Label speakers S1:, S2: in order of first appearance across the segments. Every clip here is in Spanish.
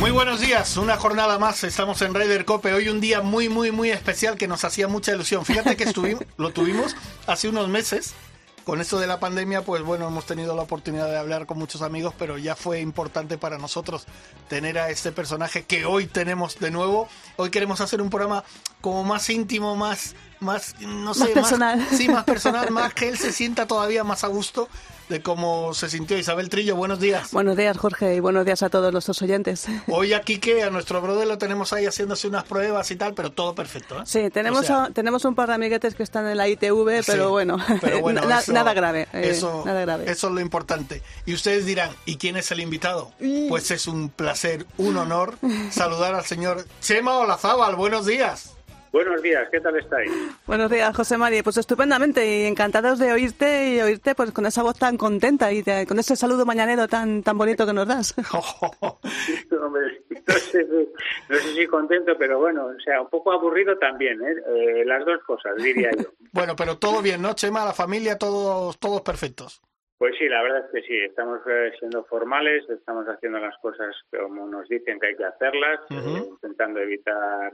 S1: Muy buenos días, una jornada más, estamos en Ryder Cope, hoy un día muy, muy, muy especial que nos hacía mucha ilusión. Fíjate que estuvimos, lo tuvimos hace unos meses, con esto de la pandemia, pues bueno, hemos tenido la oportunidad de hablar con muchos amigos, pero ya fue importante para nosotros tener a este personaje que hoy tenemos de nuevo. Hoy queremos hacer un programa como más íntimo, más, más, no sé,
S2: más personal.
S1: sí, más personal, más que él se sienta todavía más a gusto de cómo se sintió Isabel Trillo. Buenos días.
S2: Buenos días, Jorge, y buenos días a todos nuestros oyentes.
S1: Hoy aquí que a nuestro brother lo tenemos ahí haciéndose unas pruebas y tal, pero todo perfecto. ¿eh?
S2: Sí, tenemos,
S1: O sea,
S2: a- tenemos un par de amiguetes que están en la ITV, pero
S1: Sí,
S2: bueno,
S1: pero bueno,
S2: na-
S1: eso-
S2: nada grave. eh,
S1: Eso,
S2: nada grave.
S1: eso es lo importante. Y ustedes dirán, ¿y quién es el invitado? Pues es un placer, un honor saludar al señor Chema Olazábal. Buenos días.
S3: Buenos días, ¿qué tal estáis?
S2: Buenos días, José María. Pues estupendamente y encantados de oírte y oírte pues con esa voz tan contenta y de- con ese saludo mañanero tan tan bonito que nos das.
S3: Hombre, no, sé, si- no sé si contento, pero bueno, o sea, un poco aburrido también, ¿eh? Eh, las dos cosas, diría yo.
S1: Bueno, pero todo bien, ¿no, Chema? La familia, todos, todos perfectos.
S3: Pues sí, la verdad es que sí, estamos eh, siendo formales, estamos haciendo las cosas como nos dicen que hay que hacerlas, eh, intentando evitar,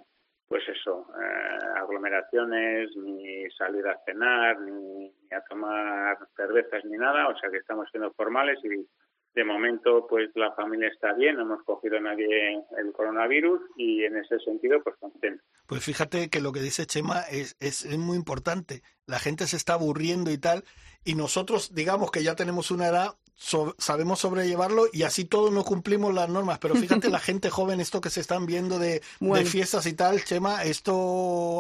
S3: pues eso, eh, aglomeraciones, ni salir a cenar, ni, a tomar cervezas, ni nada, o sea que estamos siendo formales y de momento pues la familia está bien, no hemos cogido a nadie el coronavirus y en ese sentido pues contento.
S1: Pues fíjate que lo que dice Chema es, es, es muy importante. La gente se está aburriendo y tal, y nosotros, digamos que ya tenemos una edad, so- sabemos sobrellevarlo y así todos no cumplimos las normas. Pero fíjate la gente joven, esto que se están viendo de, fiestas y tal, Chema, esto,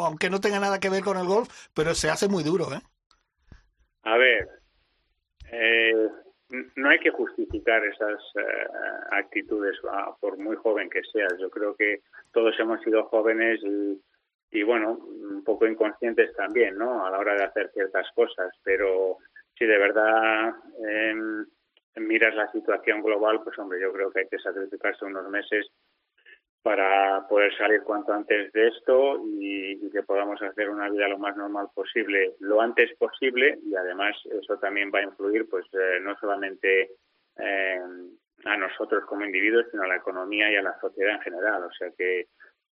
S1: aunque no tenga nada que ver con el golf, pero se hace muy duro, ¿eh?
S3: A ver, eh, no hay que justificar esas eh, actitudes por muy joven que seas. Yo creo que todos hemos sido jóvenes y, y, bueno, un poco inconscientes también, ¿no? A la hora de hacer ciertas cosas. Pero si de verdad em, miras la situación global, pues hombre, yo creo que hay que sacrificarse unos meses para poder salir cuanto antes de esto y, que podamos hacer una vida lo más normal posible lo antes posible. Y además eso también va a influir pues eh, no solamente eh, a nosotros como individuos sino a la economía y a la sociedad en general. O sea que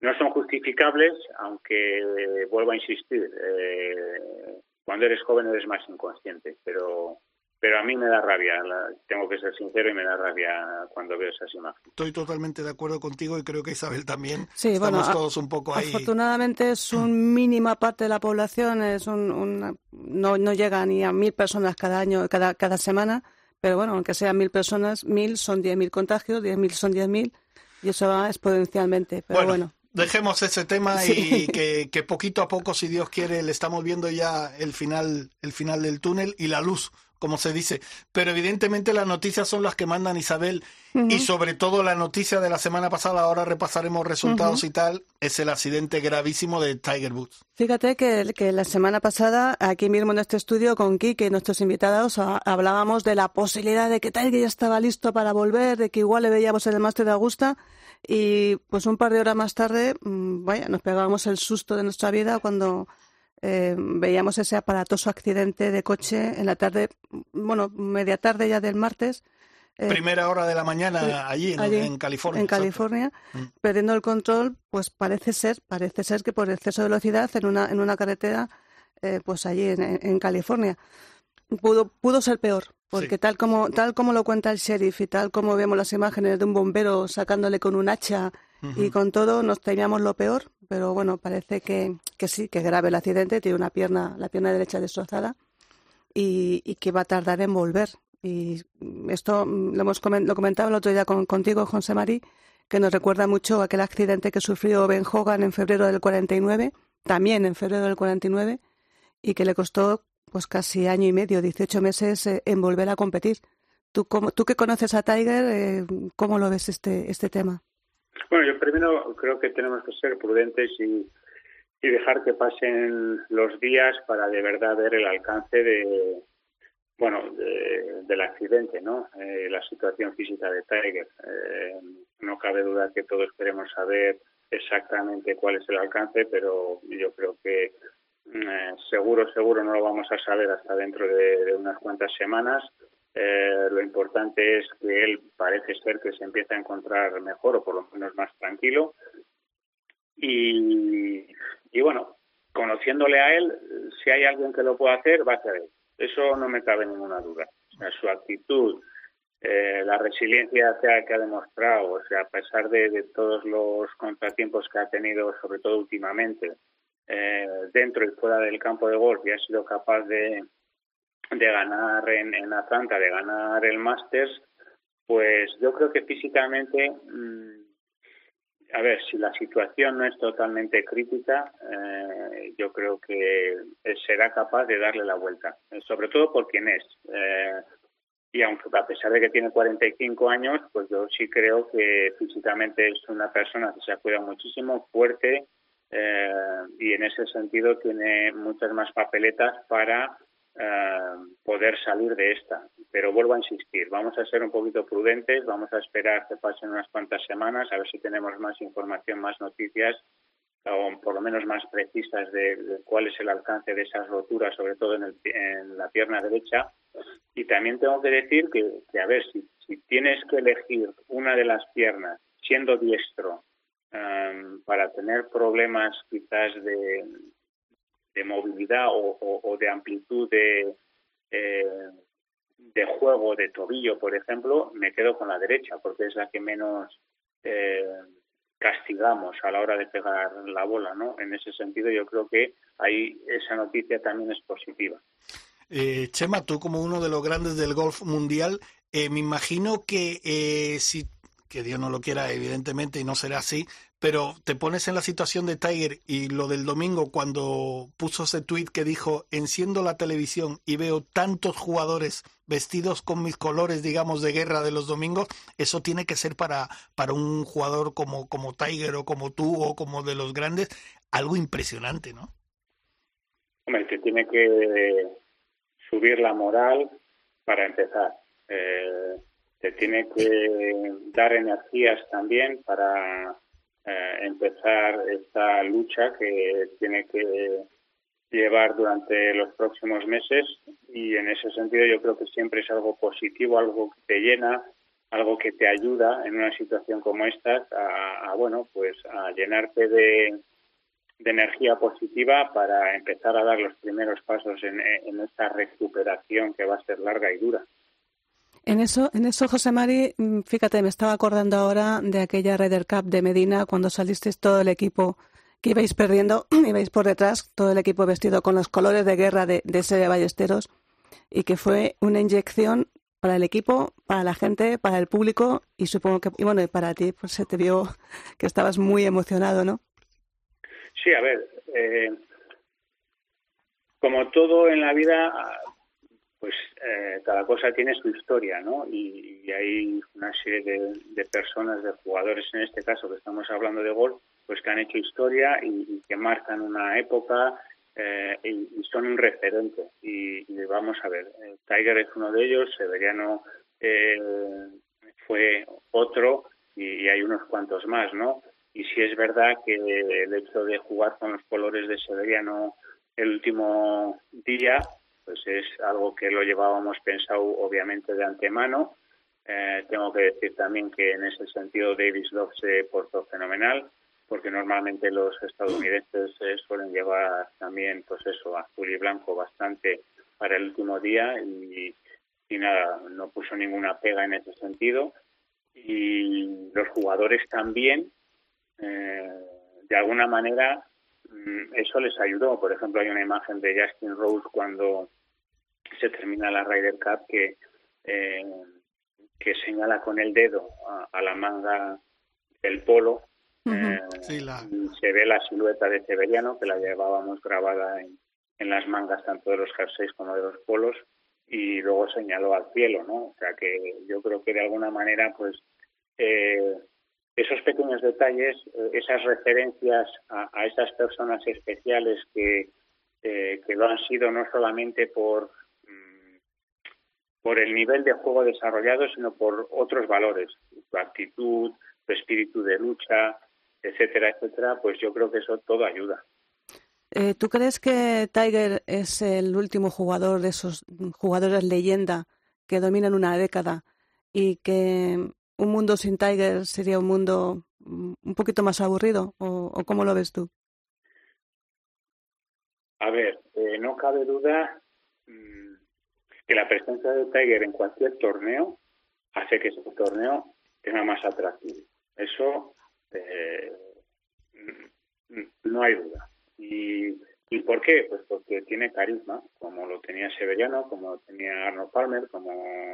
S3: no son justificables aunque eh, vuelvo a insistir eh, cuando eres joven eres más inconsciente pero pero a mí me da rabia, la- tengo que ser sincero y me da rabia cuando veo esas imágenes.
S1: Estoy totalmente de acuerdo contigo y creo que Isabel también.
S2: Sí,
S1: Estamos
S2: bueno,
S1: todos un poco ahí.
S2: Afortunadamente es un mínima parte de la población, es un, una- no, no llega ni a mil personas cada año, cada, cada semana, pero bueno, aunque sean mil personas, mil son diez mil contagios, diez mil son diez mil y eso va exponencialmente. Pero bueno,
S1: Dejemos ese tema
S2: Sí.
S1: y que, que poquito a poco, si Dios quiere, le estamos viendo ya el final, el final del túnel y la luz, como se dice. Pero evidentemente las noticias son las que mandan Isabel y sobre todo la noticia de la semana pasada, ahora repasaremos resultados y tal, es el accidente gravísimo de Tiger Woods.
S2: Fíjate que, que la semana pasada, aquí mismo en este estudio, con Kike y nuestros invitados, a- hablábamos de la posibilidad de que Tiger ya estaba listo para volver, de que igual le veíamos en el máster de Augusta, y pues un par de horas más tarde, mm, vaya, nos pegábamos el susto de nuestra vida cuando eh, veíamos ese aparatoso accidente de coche en la tarde, bueno, media tarde ya del martes. eh,
S1: Primera hora de la mañana allí en,
S2: allí,
S1: en California.
S2: en. California,
S1: Mm.
S2: perdiendo el control, pues parece ser, parece ser que por exceso de velocidad en una, en una carretera, eh, pues allí en, California. Pudo, pudo ser peor, porque
S1: Sí.
S2: tal como, tal como lo cuenta el sheriff y tal como vemos las imágenes de un bombero sacándole con un hacha y con todo, nos temíamos lo peor, pero bueno, parece que, que sí, que grave el accidente, tiene una pierna, la pierna derecha destrozada y, que va a tardar en volver. Y esto mm, lo, hemos lo comentaba el otro día con, contigo, José Marí, que nos recuerda mucho aquel accidente que sufrió Ben Hogan en febrero del 49, también en febrero del 49, y que le costó pues casi año y medio, 18 meses eh, en volver a competir. Tú, cómo- tú que conoces a Tiger, eh, ¿cómo lo ves este, este tema?
S3: Bueno, yo primero creo que tenemos que ser prudentes y, dejar que pasen los días para de verdad ver el alcance de bueno del accidente no eh, la situación física de Tiger. Eh, no cabe duda que todos queremos saber exactamente cuál es el alcance pero yo creo que mm, seguro seguro no lo vamos a saber hasta dentro de, unas cuantas semanas eh, lo importante es que él parece ser que se empieza a encontrar mejor o por lo menos más tranquilo y, y bueno, conociéndole a él, si hay alguien que lo pueda hacer, va a ser él. Eso no me cabe ninguna duda. su actitud, eh, la resiliencia que ha, demostrado, o sea, a pesar de, todos los contratiempos que ha tenido, sobre todo últimamente, eh, dentro y fuera del campo de golf, y ha sido capaz de, de ganar en, Atlanta, de ganar el Masters, pues yo creo que físicamente mm, a ver, si la situación no es totalmente crítica, eh, yo creo que será capaz de darle la vuelta, eh, sobre todo por quién es. Eh, y aunque a pesar de que tiene 45 años, pues yo sí creo que físicamente es una persona que se cuida muchísimo, fuerte, y en ese sentido tiene muchas más papeletas para eh, poder salir de esta. Pero vuelvo a insistir, vamos a ser un poquito prudentes, vamos a esperar que pasen unas cuantas semanas, a ver si tenemos más información, más noticias, o por lo menos más precisas de, cuál es el alcance de esas roturas, sobre todo en, en, la pierna derecha. Y también tengo que decir que, que a ver, si, si, tienes que elegir una de las piernas siendo diestro um, para tener problemas quizás de, de movilidad o, de amplitud de, eh, de juego de tobillo, por ejemplo, me quedo con la derecha porque es la que menos eh, castigamos a la hora de pegar la bola, ¿no? En ese sentido, yo creo que ahí esa noticia también es positiva.
S1: Eh, Chema, tú como uno de los grandes del golf mundial, me imagino que si que Dios no lo quiera, evidentemente, y no será así, pero te pones en la situación de Tiger y lo del domingo cuando puso ese tweet que dijo, enciendo la televisión y veo tantos jugadores vestidos con mis colores, digamos, de guerra de los domingos, eso tiene que ser para, para un jugador como, como Tiger o como tú o como de los grandes, algo impresionante, ¿no?
S3: Hombre, que tiene que subir la moral para empezar. Eh, te tiene que dar energías también para eh, empezar esta lucha que tiene que llevar durante los próximos meses y en ese sentido yo creo que siempre es algo positivo, algo que te llena, algo que te ayuda en una situación como esta a, bueno pues a llenarte de, de, energía positiva para empezar a dar los primeros pasos en, en esta recuperación que va a ser larga y dura.
S2: En eso, en eso, José Mari, mm, fíjate, me estaba acordando ahora de aquella Ryder Cup de Medina cuando salisteis todo el equipo que ibais perdiendo, ibais por detrás, todo el equipo vestido con los colores de guerra de, de Ballesteros y que fue una inyección para el equipo, para la gente, para el público y supongo que, y bueno, y para ti, pues se te vio que estabas muy emocionado, ¿no?
S3: Sí, a ver, eh, como todo en la vida, pues eh, cada cosa tiene su historia, ¿no? Y, hay una serie de, personas, de jugadores en este caso que estamos hablando de gol, pues que han hecho historia y, que marcan una época eh, y, son un referente. Y, vamos a ver, eh, Tiger es uno de ellos, Severiano fue otro y, hay unos cuantos más, ¿no? Y sí es verdad que el hecho de jugar con los colores de Severiano el último día pues es algo que lo llevábamos pensado obviamente de antemano. Eh, tengo que decir también que en ese sentido Davis Love se portó fenomenal, porque normalmente los estadounidenses eh, suelen llevar también, pues eso, azul y blanco bastante para el último día y, nada, no puso ninguna pega en ese sentido. Y los jugadores también, eh, de alguna manera, eso les ayudó. Por ejemplo, hay una imagen de Justin Rose cuando se termina la Ryder Cup que, eh, que señala con el dedo a, la manga del polo. Eh, se ve la silueta de Severiano, que la llevábamos grabada en, en las mangas tanto de los jerseys como de los polos, y luego señaló al cielo, ¿no? O sea que yo creo que de alguna manera, pues, eh, esos pequeños detalles, eh, esas referencias a, esas personas especiales que, eh, que lo han sido no solamente por, mm, por el nivel de juego desarrollado, sino por otros valores, su actitud, su espíritu de lucha, etcétera, etcétera, pues yo creo que eso todo ayuda.
S2: Eh, ¿Tú crees que Tiger es el último jugador de esos jugadores leyenda que dominan una década y que un mundo sin Tiger sería un mundo mm, un poquito más aburrido? ¿O, cómo lo ves tú?
S3: A ver, eh, no cabe duda mm, que la presencia de Tiger en cualquier torneo hace que ese torneo tenga más atractivo. Eso eh, no hay duda. ¿Y, ¿Y por qué? Pues porque tiene carisma, como lo tenía Severiano, como lo tenía Arnold Palmer, como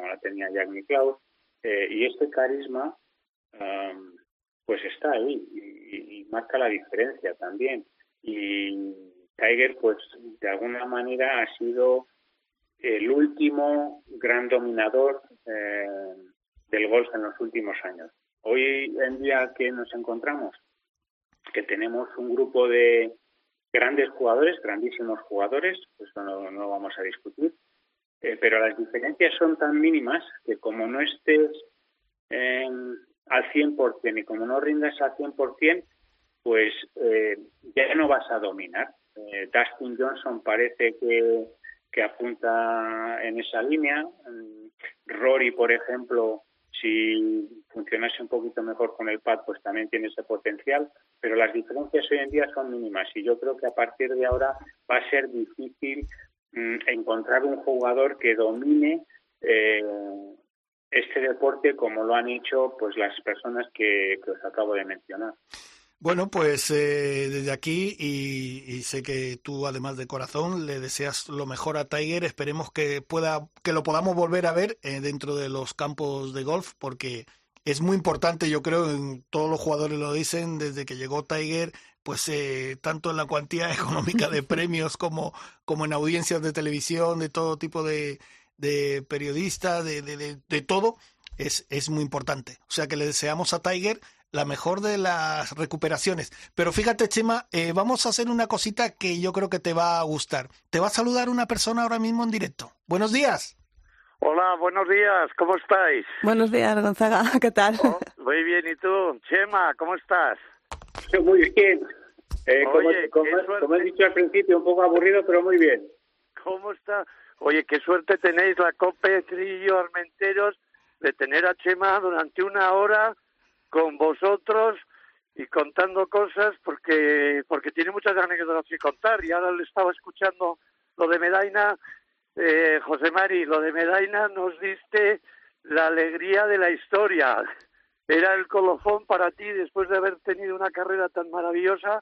S3: la tenía Jack Nicklaus, eh, y este carisma pues está ahí y, marca la diferencia también. Y Tiger, pues de alguna manera ha sido el último gran dominador eh, del golf en los últimos años. Hoy en día que nos encontramos, que tenemos un grupo de grandes jugadores, grandísimos jugadores, eso no, no vamos a discutir, eh, pero las diferencias son tan mínimas que como no estés eh, al 100% y como no rindas al 100%, pues eh, ya no vas a dominar. Eh, Dustin Johnson parece que, que apunta en esa línea. Mm, Rory, por ejemplo, si funcionase un poquito mejor con el pad, pues también tiene ese potencial, pero las diferencias hoy en día son mínimas y yo creo que a partir de ahora va a ser difícil encontrar un jugador que domine eh, este deporte como lo han hecho pues las personas que, os acabo de mencionar.
S1: Bueno, pues eh, desde aquí y, sé que tú además de corazón le deseas lo mejor a Tiger. Esperemos que pueda que lo podamos volver a ver eh, dentro de los campos de golf porque es muy importante, yo creo, en todos los jugadores lo dicen desde que llegó Tiger, pues eh, tanto en la cuantía económica de premios como como en audiencias de televisión, de todo tipo de, de periodistas, de, de, de, todo, es, es muy importante. O sea que le deseamos a Tiger la mejor de las recuperaciones. Pero fíjate, Chema, eh, vamos a hacer una cosita que yo creo que te va a gustar. Te va a saludar una persona ahora mismo en directo. Buenos días.
S4: Hola, buenos días, ¿cómo estáis?
S2: Buenos días, Gonzaga, ¿qué tal?
S4: Oh, muy bien, ¿y tú? Chema, ¿cómo estás?
S3: Muy bien. Eh, como, he dicho al principio, un poco aburrido, pero muy bien.
S4: ¿Cómo está? Oye, qué suerte tenéis la COPE Trillo Armenteros de tener a Chema durante una hora con vosotros y contando cosas porque porque tiene muchas anécdotas que contar. Y ahora le estaba escuchando lo de Medaina. Eh, José Mari lo de Medaina nos diste la alegría de la historia. Era el colofón para ti después de haber tenido una carrera tan maravillosa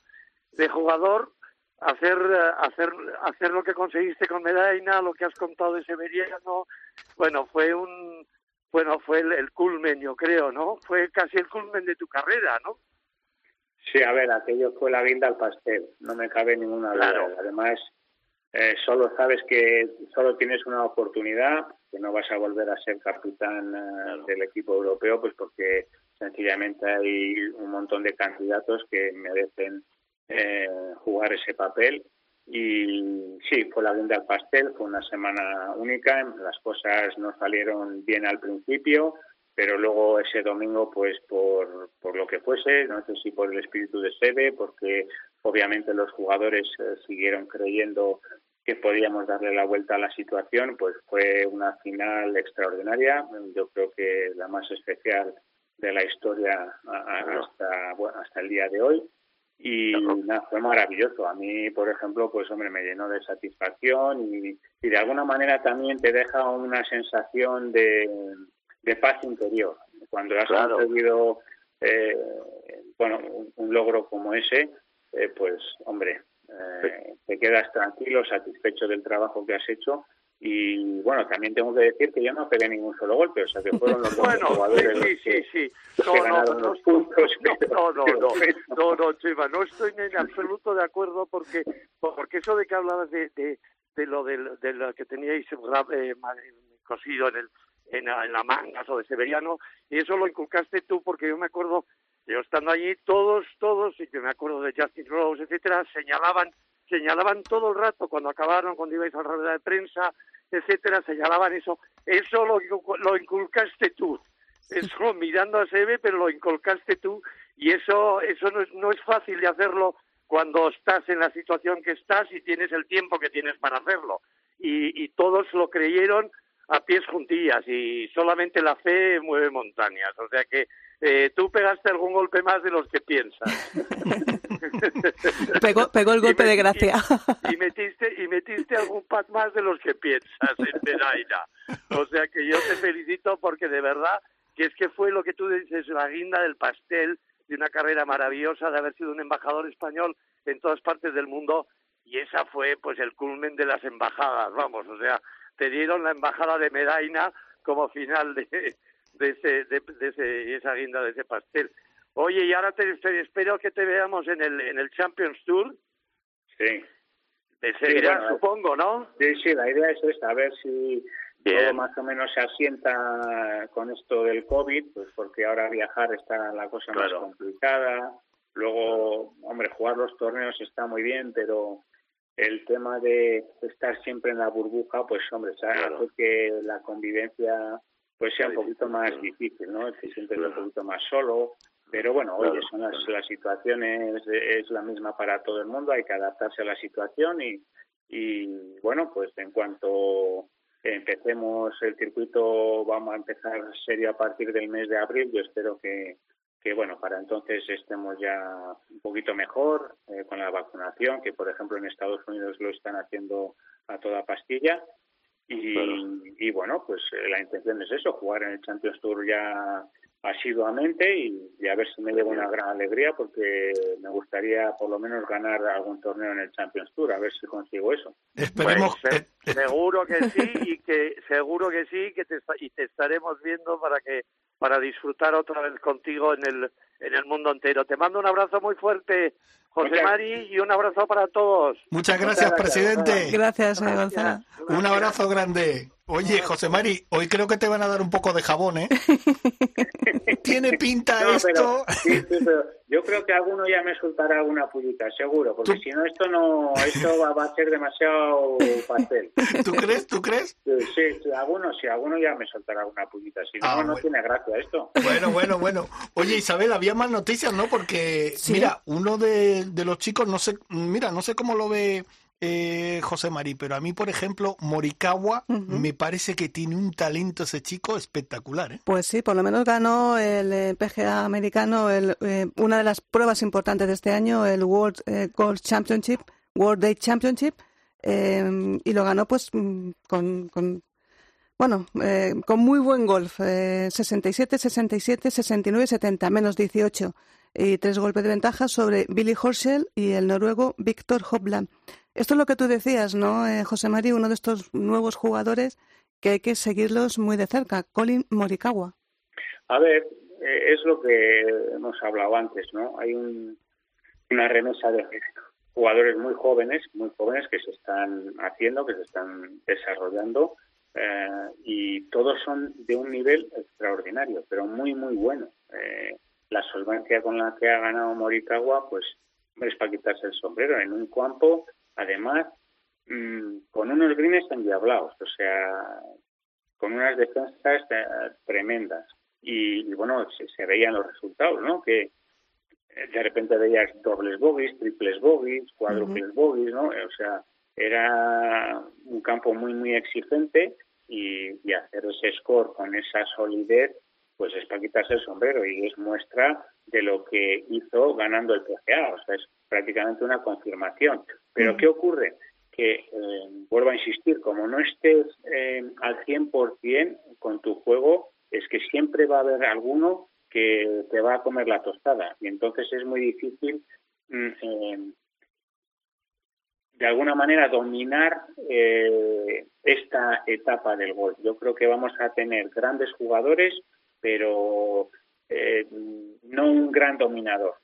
S4: de jugador hacer hacer hacer lo que conseguiste con Medaina, lo que has contado de Severiano, bueno, fue un bueno, fue el, culmen, yo creo, ¿no? Fue casi el culmen de tu carrera, ¿no?
S3: Sí, a ver, aquello fue la guinda al pastel, no me cabe ninguna duda. Además, eh, solo sabes que solo tienes una oportunidad, que no vas a volver a ser capitán eh, del equipo europeo, pues porque sencillamente hay un montón de candidatos que merecen eh, jugar ese papel. Y sí, fue la guinda al pastel, fue una semana única, las cosas no salieron bien al principio, pero luego ese domingo, pues por, por lo que fuese, no sé si por el espíritu de sede, porque obviamente los jugadores eh, siguieron creyendo que podíamos darle la vuelta a la situación, pues fue una final extraordinaria, yo creo que la más especial de la historia hasta, hasta el día de hoy y nada, fue maravilloso. A mí, por ejemplo, pues hombre, me llenó de satisfacción y, de alguna manera también te deja una sensación de, paz interior. Cuando has conseguido eh, bueno, un, logro como ese, eh, pues hombre, eh, te quedas tranquilo, satisfecho del trabajo que has hecho y bueno, también tengo que decir que yo no pegué ningún solo golpe, o sea que fueron los dos jugadores
S4: sí, sí, sí, No, no, no, los puntos. No, no, no, no, no, Chema, no estoy en absoluto de acuerdo porque porque eso de que hablabas de, de, de lo de, de lo que teníais eh, cosido en el en, en la manga o de Severiano, y eso lo inculcaste tú porque yo me acuerdo Yo estando allí, todos, todos, y que me acuerdo de Justin Rose, etcétera, señalaban, señalaban todo el rato cuando acabaron, cuando ibais a la rueda de prensa, etcétera, señalaban eso. Eso lo, lo inculcaste tú. Eso mirando a Sebe, pero lo inculcaste tú. Y eso, eso no es, no es fácil de hacerlo cuando estás en la situación que estás y tienes el tiempo que tienes para hacerlo. Y, y todos lo creyeron a pies juntillas y solamente la fe mueve montañas. O sea que eh, tú pegaste algún golpe más de los que piensas.
S2: pegó, pegó el golpe de gracia.
S4: Y, metiste y metiste algún pat más de los que piensas en Pereira. O sea que yo te felicito porque de verdad que es que fue lo que tú dices, la guinda del pastel de una carrera maravillosa, de haber sido un embajador español en todas partes del mundo y esa fue pues el culmen de las embajadas, vamos, o sea, te dieron la embajada de Medaina como final de, de, ese, de, ese, esa guinda de ese pastel. Oye, y ahora te, espero que te veamos en el, en el Champions Tour.
S3: Sí.
S4: De seguirán, supongo, ¿no?
S3: Sí, sí, la idea es esta, a ver si todo más o menos se asienta con esto del COVID, pues porque ahora viajar está la cosa más complicada. Luego, hombre, jugar los torneos está muy bien, pero el tema de estar siempre en la burbuja, pues hombre, hace que la convivencia pues sea un poquito más difícil, ¿no? Que siempre un poquito más solo. Pero bueno, oye, son las, las situaciones, es la misma para todo el mundo, hay que adaptarse a la situación y, y bueno, pues en cuanto empecemos el circuito, vamos a empezar serio a partir del mes de abril, yo espero que, que bueno, para entonces estemos ya un poquito mejor eh, con la vacunación, que por ejemplo en Estados Unidos lo están haciendo a toda pastilla. Y, y bueno, pues eh, la intención es eso, jugar en el Champions Tour ya asiduamente y, a ver si me llevo una gran alegría porque me gustaría por lo menos ganar algún torneo en el Champions Tour, a ver si consigo eso.
S1: Esperemos.
S4: Pues, seguro que sí y que seguro que sí que te, y te estaremos viendo para que para disfrutar otra vez contigo en el en el mundo entero. Te mando un abrazo muy fuerte, José Mari, y un abrazo para todos.
S1: Muchas gracias, presidente.
S2: Gracias, Gonzalo.
S1: Un abrazo grande. Oye, José Mari, hoy creo que te van a dar un poco de jabón, ¿eh? Tiene pinta esto.
S3: yo creo que alguno ya me soltará alguna pullita, seguro, porque si no esto no, esto va, a ser demasiado pastel.
S1: ¿Tú crees? ¿Tú crees?
S3: Sí, sí, alguno sí, alguno ya me soltará alguna pullita, si no, ah, no tiene gracia esto.
S1: Bueno, bueno, bueno. Oye, Isabel, había más noticias, ¿no? Porque, mira, uno de, de los chicos, no sé, mira, no sé cómo lo ve eh, José Marí, pero a mí, por ejemplo, Morikawa me parece que tiene un talento ese chico espectacular. ¿eh?
S2: Pues sí, por lo menos ganó el eh, PGA americano el, eh, una de las pruebas importantes de este año, el World Golf Championship, World Day Championship, y lo ganó pues mm, con, con bueno, con muy buen golf, 67, 67, 69, 70, menos 18 y tres golpes de ventaja sobre Billy Horschel y el noruego Víctor Hovland. Esto es lo que tú decías, ¿no, eh, José María? Uno de estos nuevos jugadores que hay que seguirlos muy de cerca, Colin Morikawa.
S3: A ver, eh, es lo que hemos hablado antes, ¿no? Hay una remesa de jugadores muy jóvenes, muy jóvenes que se están haciendo, que se están desarrollando eh, y todos son de un nivel extraordinario, pero muy, muy bueno. La solvencia con la que ha ganado Morikawa, pues es para quitarse el sombrero en un campo además mm, con unos greens endiablados, o sea, con unas defensas eh, tremendas. Y, bueno, se, veían los resultados, ¿no? Que eh, de repente veías dobles bogies, triples bogies, cuádruples bogies, ¿no? O sea, era un campo muy, muy exigente y, y, hacer ese score con esa solidez, pues es para quitarse el sombrero y es muestra de lo que hizo ganando el PGA. O sea, es prácticamente una confirmación. Pero ¿qué ocurre? Que, eh, vuelvo a insistir, como no estés eh, al 100% con tu juego, es que siempre va a haber alguno que te va a comer la tostada. Y entonces es muy difícil, mm, eh, de alguna manera, dominar esta etapa del gol. Yo creo que vamos a tener grandes jugadores, pero no un gran dominador.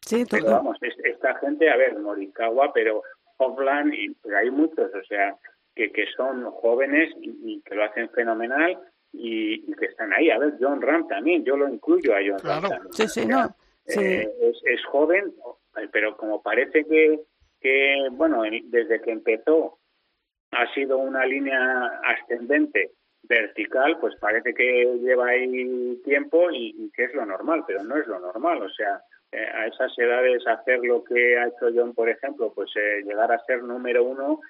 S2: Sí,
S3: pero vamos, esta gente, a ver, Morikawa, pero Hofland, y hay muchos, o sea, que, que son jóvenes y, que lo hacen fenomenal y, que están ahí. A ver, John Ram también, yo lo incluyo a John Ram
S2: Sí, sí, no.
S3: Eh, es, es, joven, pero como parece que, que, bueno, desde que empezó ha sido una línea ascendente vertical, pues parece que lleva ahí tiempo y, que es lo normal, pero no es lo normal. O sea, eh, a esas edades hacer lo que ha hecho John, por ejemplo, pues eh, llegar a ser número uno,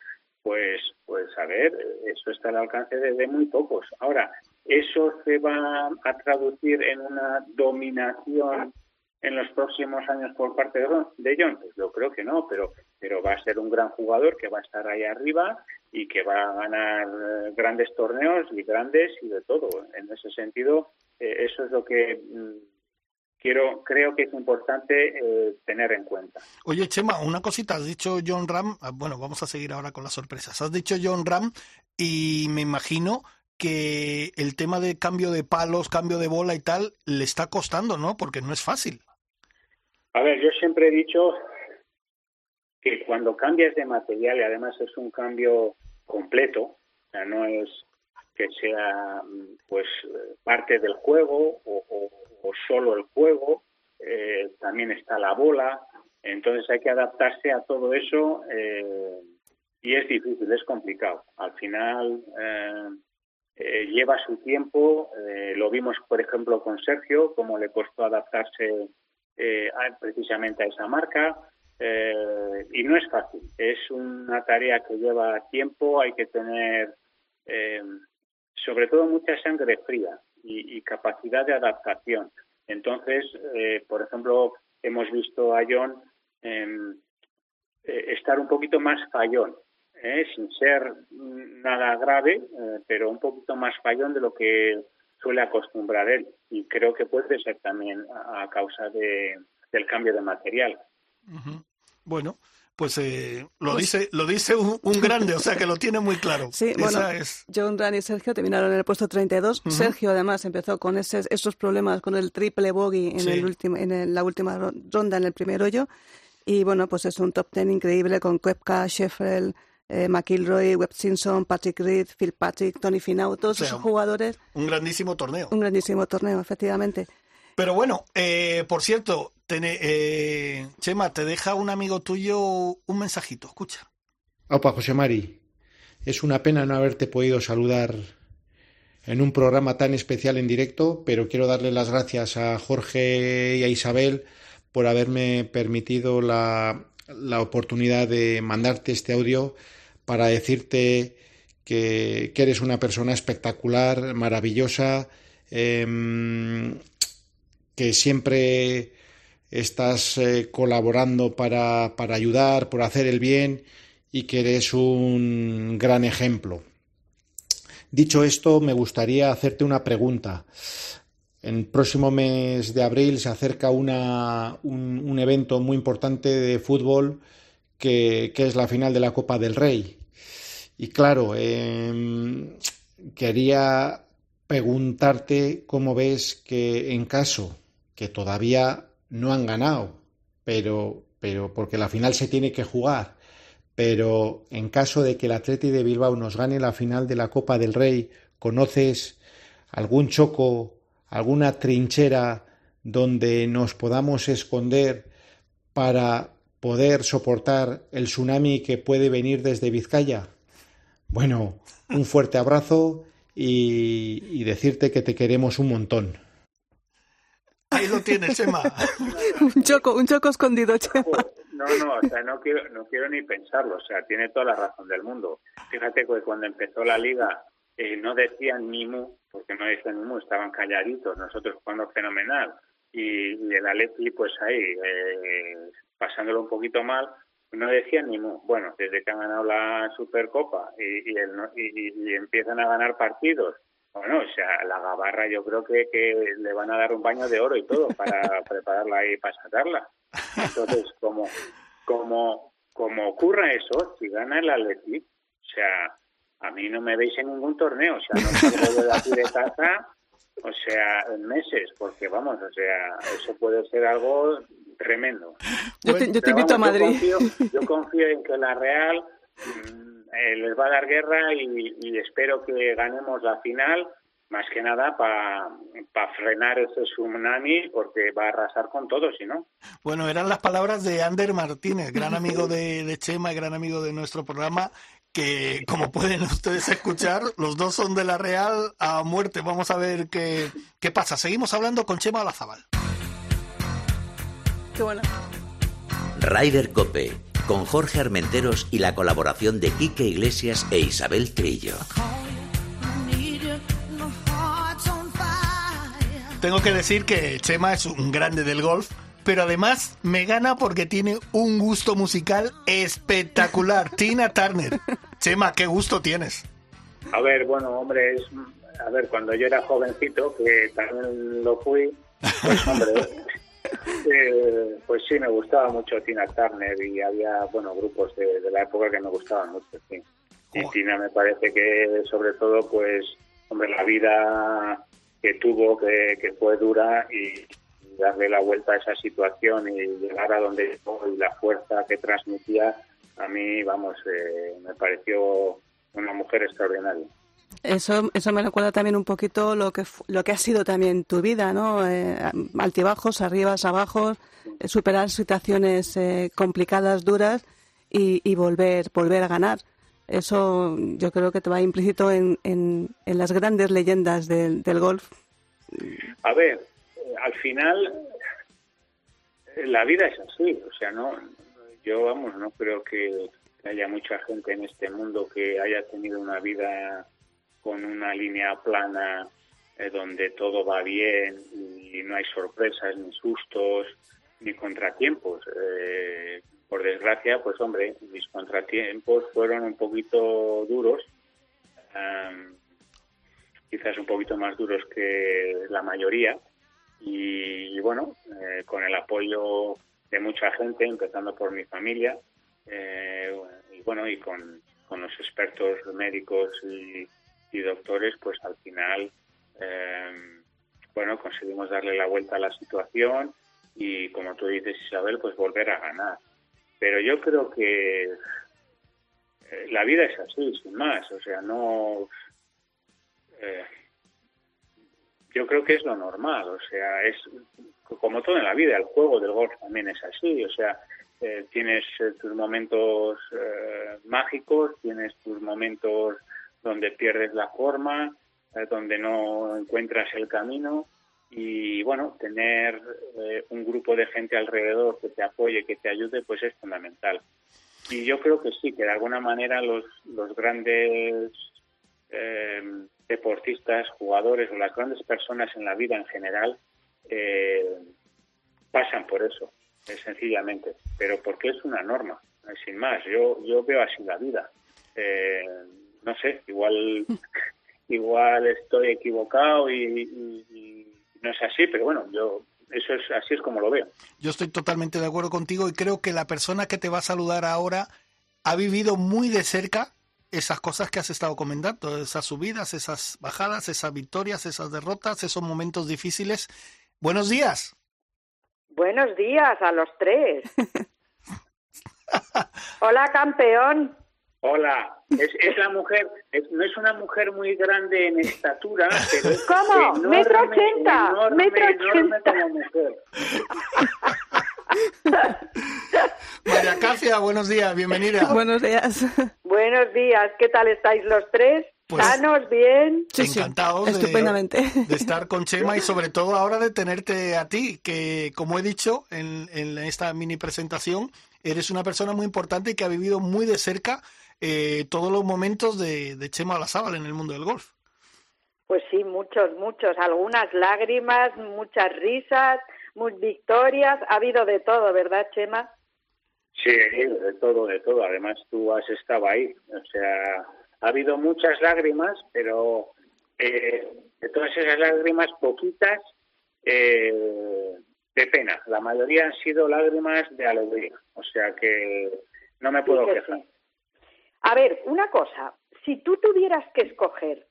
S3: pues, pues a ver, eso está al alcance de, muy pocos. Ahora, ¿eso se va a traducir en una dominación en los próximos años por parte de John? Pues yo creo que no, pero, pero va a ser un gran jugador que va a estar ahí arriba y que va a ganar eh, grandes torneos y grandes y de todo. En ese sentido, eh, eso es lo que mm, quiero creo que es importante eh, tener en cuenta.
S1: Oye, Chema, una cosita, has dicho John Ram, ah, bueno, vamos a seguir ahora con las sorpresas. Has dicho John Ram y me imagino que el tema de cambio de palos, cambio de bola y tal, le está costando, ¿no? Porque no es fácil.
S3: A ver, yo siempre he dicho que cuando cambias de material y además es un cambio completo, no es que sea pues parte del juego o, solo el juego, eh, también está la bola, entonces hay que adaptarse a todo eso eh, y es difícil, es complicado. Al final eh, lleva su tiempo, lo vimos por ejemplo con Sergio, cómo le costó adaptarse precisamente a esa marca, eh, y no es fácil, es una tarea que lleva tiempo, hay que tener eh, sobre todo mucha sangre fría y, capacidad de adaptación. Entonces, eh, por ejemplo, hemos visto a John em, estar un poquito más fallón, sin ser nada grave, pero un poquito más fallón de lo que suele acostumbrar él. Y creo que puede ser también a, causa de, del cambio de material.
S1: Bueno, pues eh, lo pues dice lo dice un, grande, o sea que lo tiene muy claro.
S2: Sí, bueno, John Rand y Sergio terminaron en el puesto 32. Sergio además empezó con ese, esos problemas con el triple bogey en, el último, en la última ronda, en el primer hoyo. Y bueno, pues es un top ten increíble con Koepka, Sheffield, eh, McIlroy, Webb Simpson, Patrick Reed, Phil Patrick, Tony Finau, todos esos jugadores.
S1: Un grandísimo torneo.
S2: Un grandísimo torneo, efectivamente.
S1: Pero bueno, eh, por cierto, eh, Chema, te deja un amigo tuyo un mensajito, escucha.
S5: Opa, José Mari, es una pena no haberte podido saludar en un programa tan especial en directo, pero quiero darle las gracias a Jorge y a Isabel por haberme permitido la, oportunidad de mandarte este audio para decirte que, eres una persona espectacular, maravillosa, em, que siempre estás eh, colaborando para, para ayudar, por hacer el bien y que eres un gran ejemplo. Dicho esto, me gustaría hacerte una pregunta. En el próximo mes de abril se acerca una, un, evento muy importante de fútbol que, que, es la final de la Copa del Rey. Y claro, em, quería preguntarte cómo ves que en caso que todavía no han ganado, pero, pero porque la final se tiene que jugar. Pero en caso de que el Atleti de Bilbao nos gane la final de la Copa del Rey, ¿conoces algún choco, alguna trinchera donde nos podamos esconder para poder soportar el tsunami que puede venir desde Vizcaya? Bueno, un fuerte abrazo y, y decirte que te queremos un montón.
S1: Ahí lo tienes, Chema.
S2: un choco, un choco escondido, Chema.
S3: No, no, o sea, no quiero, no quiero ni pensarlo, o sea, tiene toda la razón del mundo. Fíjate que cuando empezó la liga eh, no decían ni mu, porque no decían ni mu, estaban calladitos, nosotros jugando fenomenal. Y, el Atleti, pues ahí, eh, pasándolo un poquito mal, no decían ni mu. Bueno, desde que han ganado la Supercopa y, y empiezan a ganar partidos bueno, o sea, la gabarra yo creo que, que le van a dar un baño de oro y todo para prepararla y para sacarla. Entonces, como, como, como ocurra eso, si gana el Atleti, o sea, a mí no me veis en ningún torneo, o sea, no salgo de aquí de casa, o sea, en meses, porque vamos, o sea, eso puede ser algo tremendo.
S2: Yo te, invito a Madrid.
S3: Yo confío, en que la Real mm, eh, les va a dar guerra y, espero que ganemos la final más que nada para frenar ese tsunami porque va a arrasar con todo, si no.
S1: Bueno, eran las palabras de Ander Martínez, gran amigo de, de Chema y gran amigo de nuestro programa, que como pueden ustedes escuchar, los dos son de la Real a muerte. Vamos a ver qué, qué pasa. Seguimos hablando con Chema Olazabal.
S2: Qué bueno.
S6: Ryder Cope, con Jorge Armenteros y la colaboración de Quique Iglesias e Isabel Trillo.
S1: Tengo que decir que Chema es un grande del golf, pero además me gana porque tiene un gusto musical espectacular. Tina Turner. Chema, qué gusto tienes.
S3: A ver, bueno, hombre, es, a ver, cuando yo era jovencito, que también lo fui, pues hombre, eh, pues sí, me gustaba mucho Tina Turner y había, bueno, grupos de, de la época que me gustaban mucho, sí. Y Tina me parece que sobre todo, pues, hombre, la vida que tuvo, que, que fue dura y darle la vuelta a esa situación y llegar a donde llegó y la fuerza que transmitía, a mí, vamos, eh, me pareció una mujer extraordinaria.
S2: Eso, eso me recuerda también un poquito lo que lo que ha sido también tu vida, ¿no? Eh, altibajos, arribas, abajos, eh, superar situaciones eh, complicadas, duras y, y volver volver a ganar. Eso yo creo que te va implícito en, en, en las grandes leyendas del, del golf.
S3: A ver, eh, al final la vida es así, o sea, no, yo vamos, no creo que haya mucha gente en este mundo que haya tenido una vida con una línea plana eh, donde todo va bien y no hay sorpresas ni sustos ni contratiempos. Eh, por desgracia, pues hombre, mis contratiempos fueron un poquito duros, am, quizás un poquito más duros que la mayoría, y, y bueno, eh, con el apoyo de mucha gente, empezando por mi familia, eh, y bueno, y con, con los expertos médicos y, y doctores, pues al final, eh, bueno, conseguimos darle la vuelta a la situación y, como tú dices, Isabel, pues volver a ganar. Pero yo creo que eh, la vida es así, sin más, o sea, no... eh, yo creo que es lo normal, o sea, es como todo en la vida, el juego del golf también es así, o sea, eh, tienes eh, tus momentos eh, mágicos, tienes tus momentos donde pierdes la forma, eh, donde no encuentras el camino y bueno, tener eh, un grupo de gente alrededor que te apoye, que te ayude, pues es fundamental. Y yo creo que sí, que de alguna manera los, los grandes eh, deportistas, jugadores o las grandes personas en la vida en general eh, pasan por eso, eh, sencillamente, pero porque es una norma, eh, sin más. Yo yo veo así la vida. No sé, igual igual estoy equivocado y, y- y no es así, pero bueno, yo eso es así es como lo veo.
S1: Yo estoy totalmente de acuerdo contigo y creo que la persona que te va a saludar ahora ha vivido muy de cerca esas cosas que has estado comentando, esas subidas, esas bajadas, esas victorias, esas derrotas, esos momentos difíciles. Buenos días.
S7: Buenos días a los tres. Hola, campeón.
S3: Hola, es, es la mujer, es- no es una mujer muy grande en estatura, pero es
S7: ¿Cómo?
S3: enorme,
S7: Metro ochenta,
S3: enorme,
S7: metro
S3: enorme
S7: ochenta.
S3: como mujer.
S1: María Cacia, buenos días, bienvenida.
S2: Buenos días.
S7: Buenos días. ¿Qué tal estáis los tres?
S1: Pues-
S7: ¿Sanos? ¿Bien?
S2: Sí, sí,
S1: Encantados de-
S2: estupendamente.
S1: de estar con Chema y sobre todo ahora de tenerte a ti, que como he dicho en, en esta mini presentación, eres una persona muy importante y que ha vivido muy de cerca eh, todos los momentos de, de Chema Olazábal en el mundo del golf.
S7: Pues sí, muchos, muchos. Algunas lágrimas, muchas risas, muchas victorias. Ha habido de todo, ¿verdad, Chema?
S3: Sí, de todo, de todo. Además, tú has estado ahí. O sea, ha habido muchas lágrimas, pero eh, de todas esas lágrimas, poquitas eh, de pena. La mayoría han sido lágrimas de alegría. O sea que no me puedo
S7: Sí que
S3: quejar.
S7: sí. A ver, una cosa. Si tú tuvieras que escoger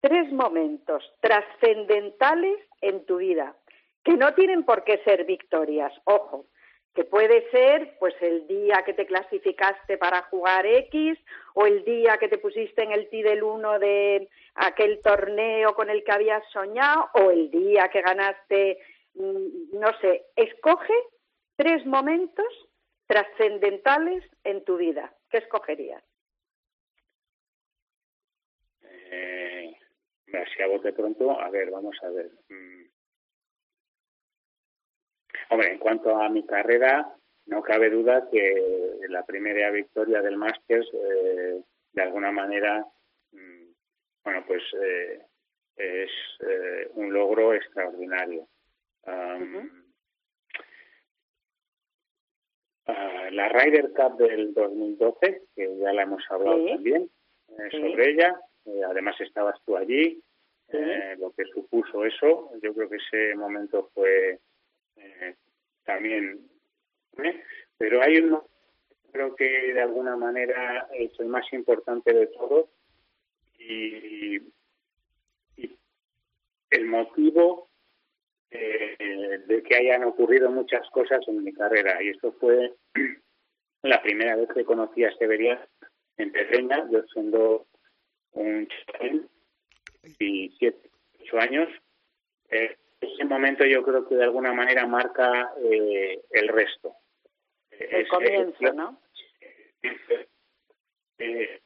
S7: tres momentos trascendentales en tu vida, que no tienen por qué ser victorias, ojo, que puede ser pues el día que te clasificaste para jugar X o el día que te pusiste en el del 1 de aquel torneo con el que habías soñado o el día que ganaste, mm, no sé, escoge tres momentos trascendentales en tu vida. ¿Qué escogerías?
S3: Eh, así a bote pronto, a ver, vamos a ver. Mm. Hombre, en cuanto a mi carrera, no cabe duda que la primera victoria del Masters, eh, de alguna manera, mm, bueno, pues eh, es eh, un logro extraordinario. Ah, la Ryder Cup del 2012, que ya la hemos hablado también eh, sobre ella, eh, además estabas tú allí, eh, lo que supuso eso, yo creo que ese momento fue también, pero hay uno, creo que de alguna manera es el más importante de todos y, y el motivo eh, de que hayan ocurrido muchas cosas en mi carrera. Y esto fue la primera vez que conocí a Severian en Terreña, yo siendo un chaval, 17, 8 años. Eh, ese momento yo creo que de alguna manera marca eh, el resto.
S7: El comienzo, ¿no?
S1: Eh,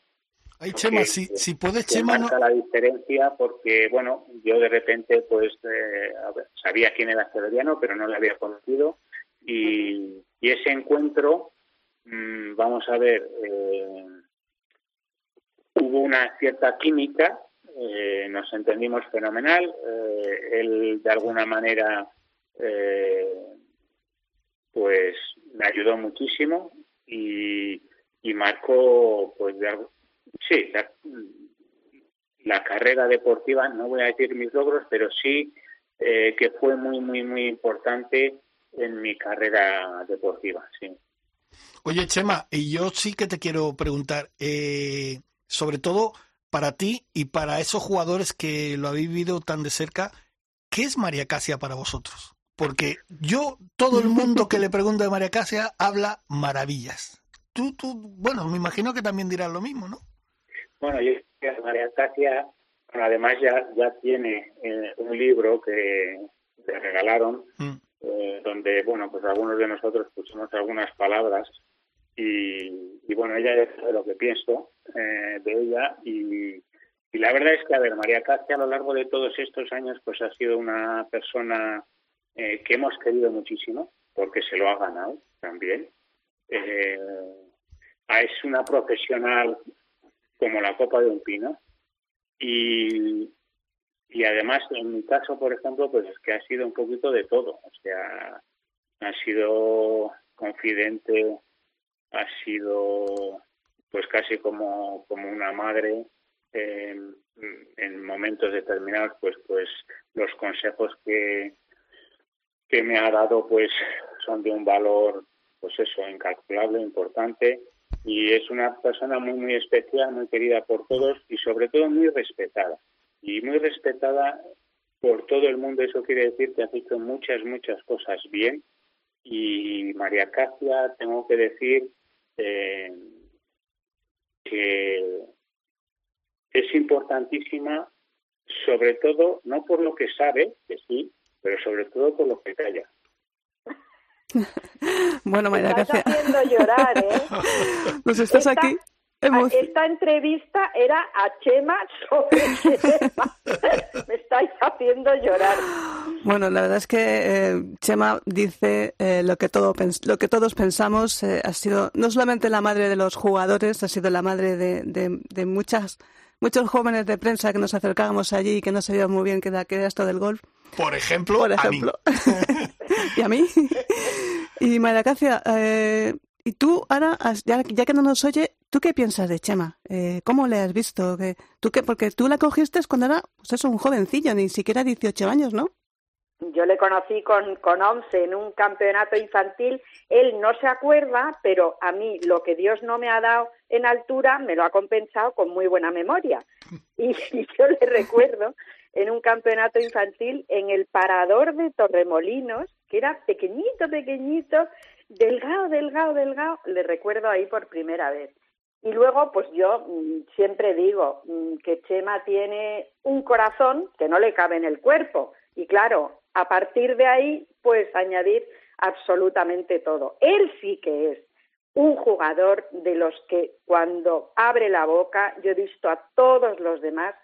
S1: Ay, Chema, si, si puedes, Chema.
S3: Marca la diferencia porque, bueno, yo de repente, pues, eh, sabía quién era Severiano, pero no le había conocido. Y, ese encuentro, mm, vamos a ver, eh, hubo una cierta química, eh, nos entendimos fenomenal. él, de alguna manera, pues, me ayudó muchísimo y, y marcó, pues, de, Sí, la, carrera deportiva, no voy a decir mis logros, pero sí eh, que fue muy, muy, muy importante en mi carrera deportiva, sí.
S1: Oye, Chema, y yo sí que te quiero preguntar, eh, sobre todo para ti y para esos jugadores que lo habéis vivido tan de cerca, ¿qué es María Casia para vosotros? Porque yo, todo el mundo que le pregunta de María Casia habla maravillas. Tú, tú, bueno, me imagino que también dirás lo mismo, ¿no?
S3: Bueno, yo María Casia, además ya, ya tiene eh, un libro que le regalaron, mm. eh, donde, bueno, pues algunos de nosotros pusimos algunas palabras y, bueno, ella ya sabe lo que pienso eh, de ella y, y la verdad es que, a ver, María Casia a lo largo de todos estos años pues ha sido una persona que hemos querido muchísimo porque se lo ha ganado también. es una profesional como la copa de un pino. Y, y además, en mi caso, por ejemplo, pues es que ha sido un poquito de todo. O sea, ha sido confidente, ha sido pues casi como, como una madre. en momentos determinados, pues, pues los consejos que, que me ha dado, pues son de un valor, pues eso, incalculable, importante y es una persona muy, muy especial, muy querida por todos y sobre todo muy respetada. Y muy respetada por todo el mundo, eso quiere decir que ha hecho muchas, muchas cosas bien. Y María Casia, tengo que decir eh, que es importantísima, sobre todo, no por lo que sabe, que sí, pero sobre todo por lo que calla.
S2: bueno, María
S7: estás haciendo llorar, ¿eh?
S2: Pues estás aquí.
S7: Esta entrevista era a Chema sobre Chema. Me estáis haciendo llorar.
S2: Bueno, la verdad es que eh, Chema dice eh, lo, que todo, lo que todos pensamos. Eh, ha sido no solamente la madre de los jugadores, ha sido la madre de, de, muchas, muchos jóvenes de prensa que nos acercábamos allí y que no sabíamos muy bien qué era esto del golf.
S1: Por ejemplo,
S2: Por ejemplo. y a mí. y María Cacia, eh, y tú ahora, ya, que no nos oye, ¿tú qué piensas de Chema? Eh, ¿Cómo le has visto? ¿Tú qué? Porque tú la cogiste cuando era, pues eso, un jovencillo, ni siquiera 18 años, ¿no?
S7: Yo le conocí con, con 11 en un campeonato infantil. Él no se acuerda, pero a mí lo que Dios no me ha dado en altura me lo ha compensado con muy buena memoria. y yo le recuerdo en un campeonato infantil en el parador de Torremolinos, que era pequeñito, pequeñito, delgado, delgado, delgado, le recuerdo ahí por primera vez. Y luego, pues yo mm, siempre digo mm, que Chema tiene un corazón que no le cabe en el cuerpo. Y claro, a partir de ahí, pues añadir absolutamente todo. Él sí que es un jugador de los que cuando abre la boca, yo he visto a todos los demás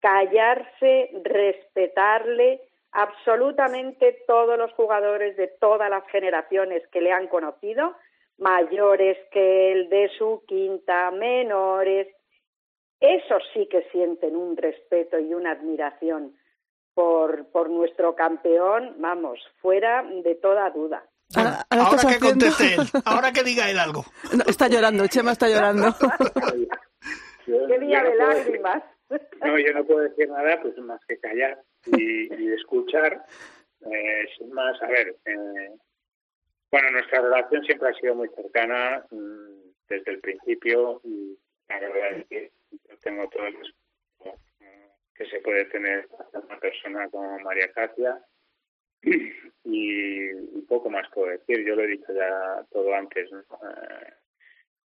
S7: callarse, respetarle, absolutamente todos los jugadores de todas las generaciones que le han conocido, mayores que él, de su quinta, menores, esos sí que sienten un respeto y una admiración por, por nuestro campeón, vamos, fuera de toda duda.
S1: Ahora, que conteste él, ahora que diga él algo.
S2: está llorando, Chema está llorando.
S7: Qué día de lágrimas.
S3: No, yo no puedo decir nada, pues más que callar y, escuchar. Eh, sin más, a ver, eh, bueno, nuestra relación siempre ha sido muy cercana mm, desde el principio y la verdad es que yo tengo todo el respeto que se puede tener una persona como María Casia y, poco más puedo decir. Yo lo he dicho ya todo antes.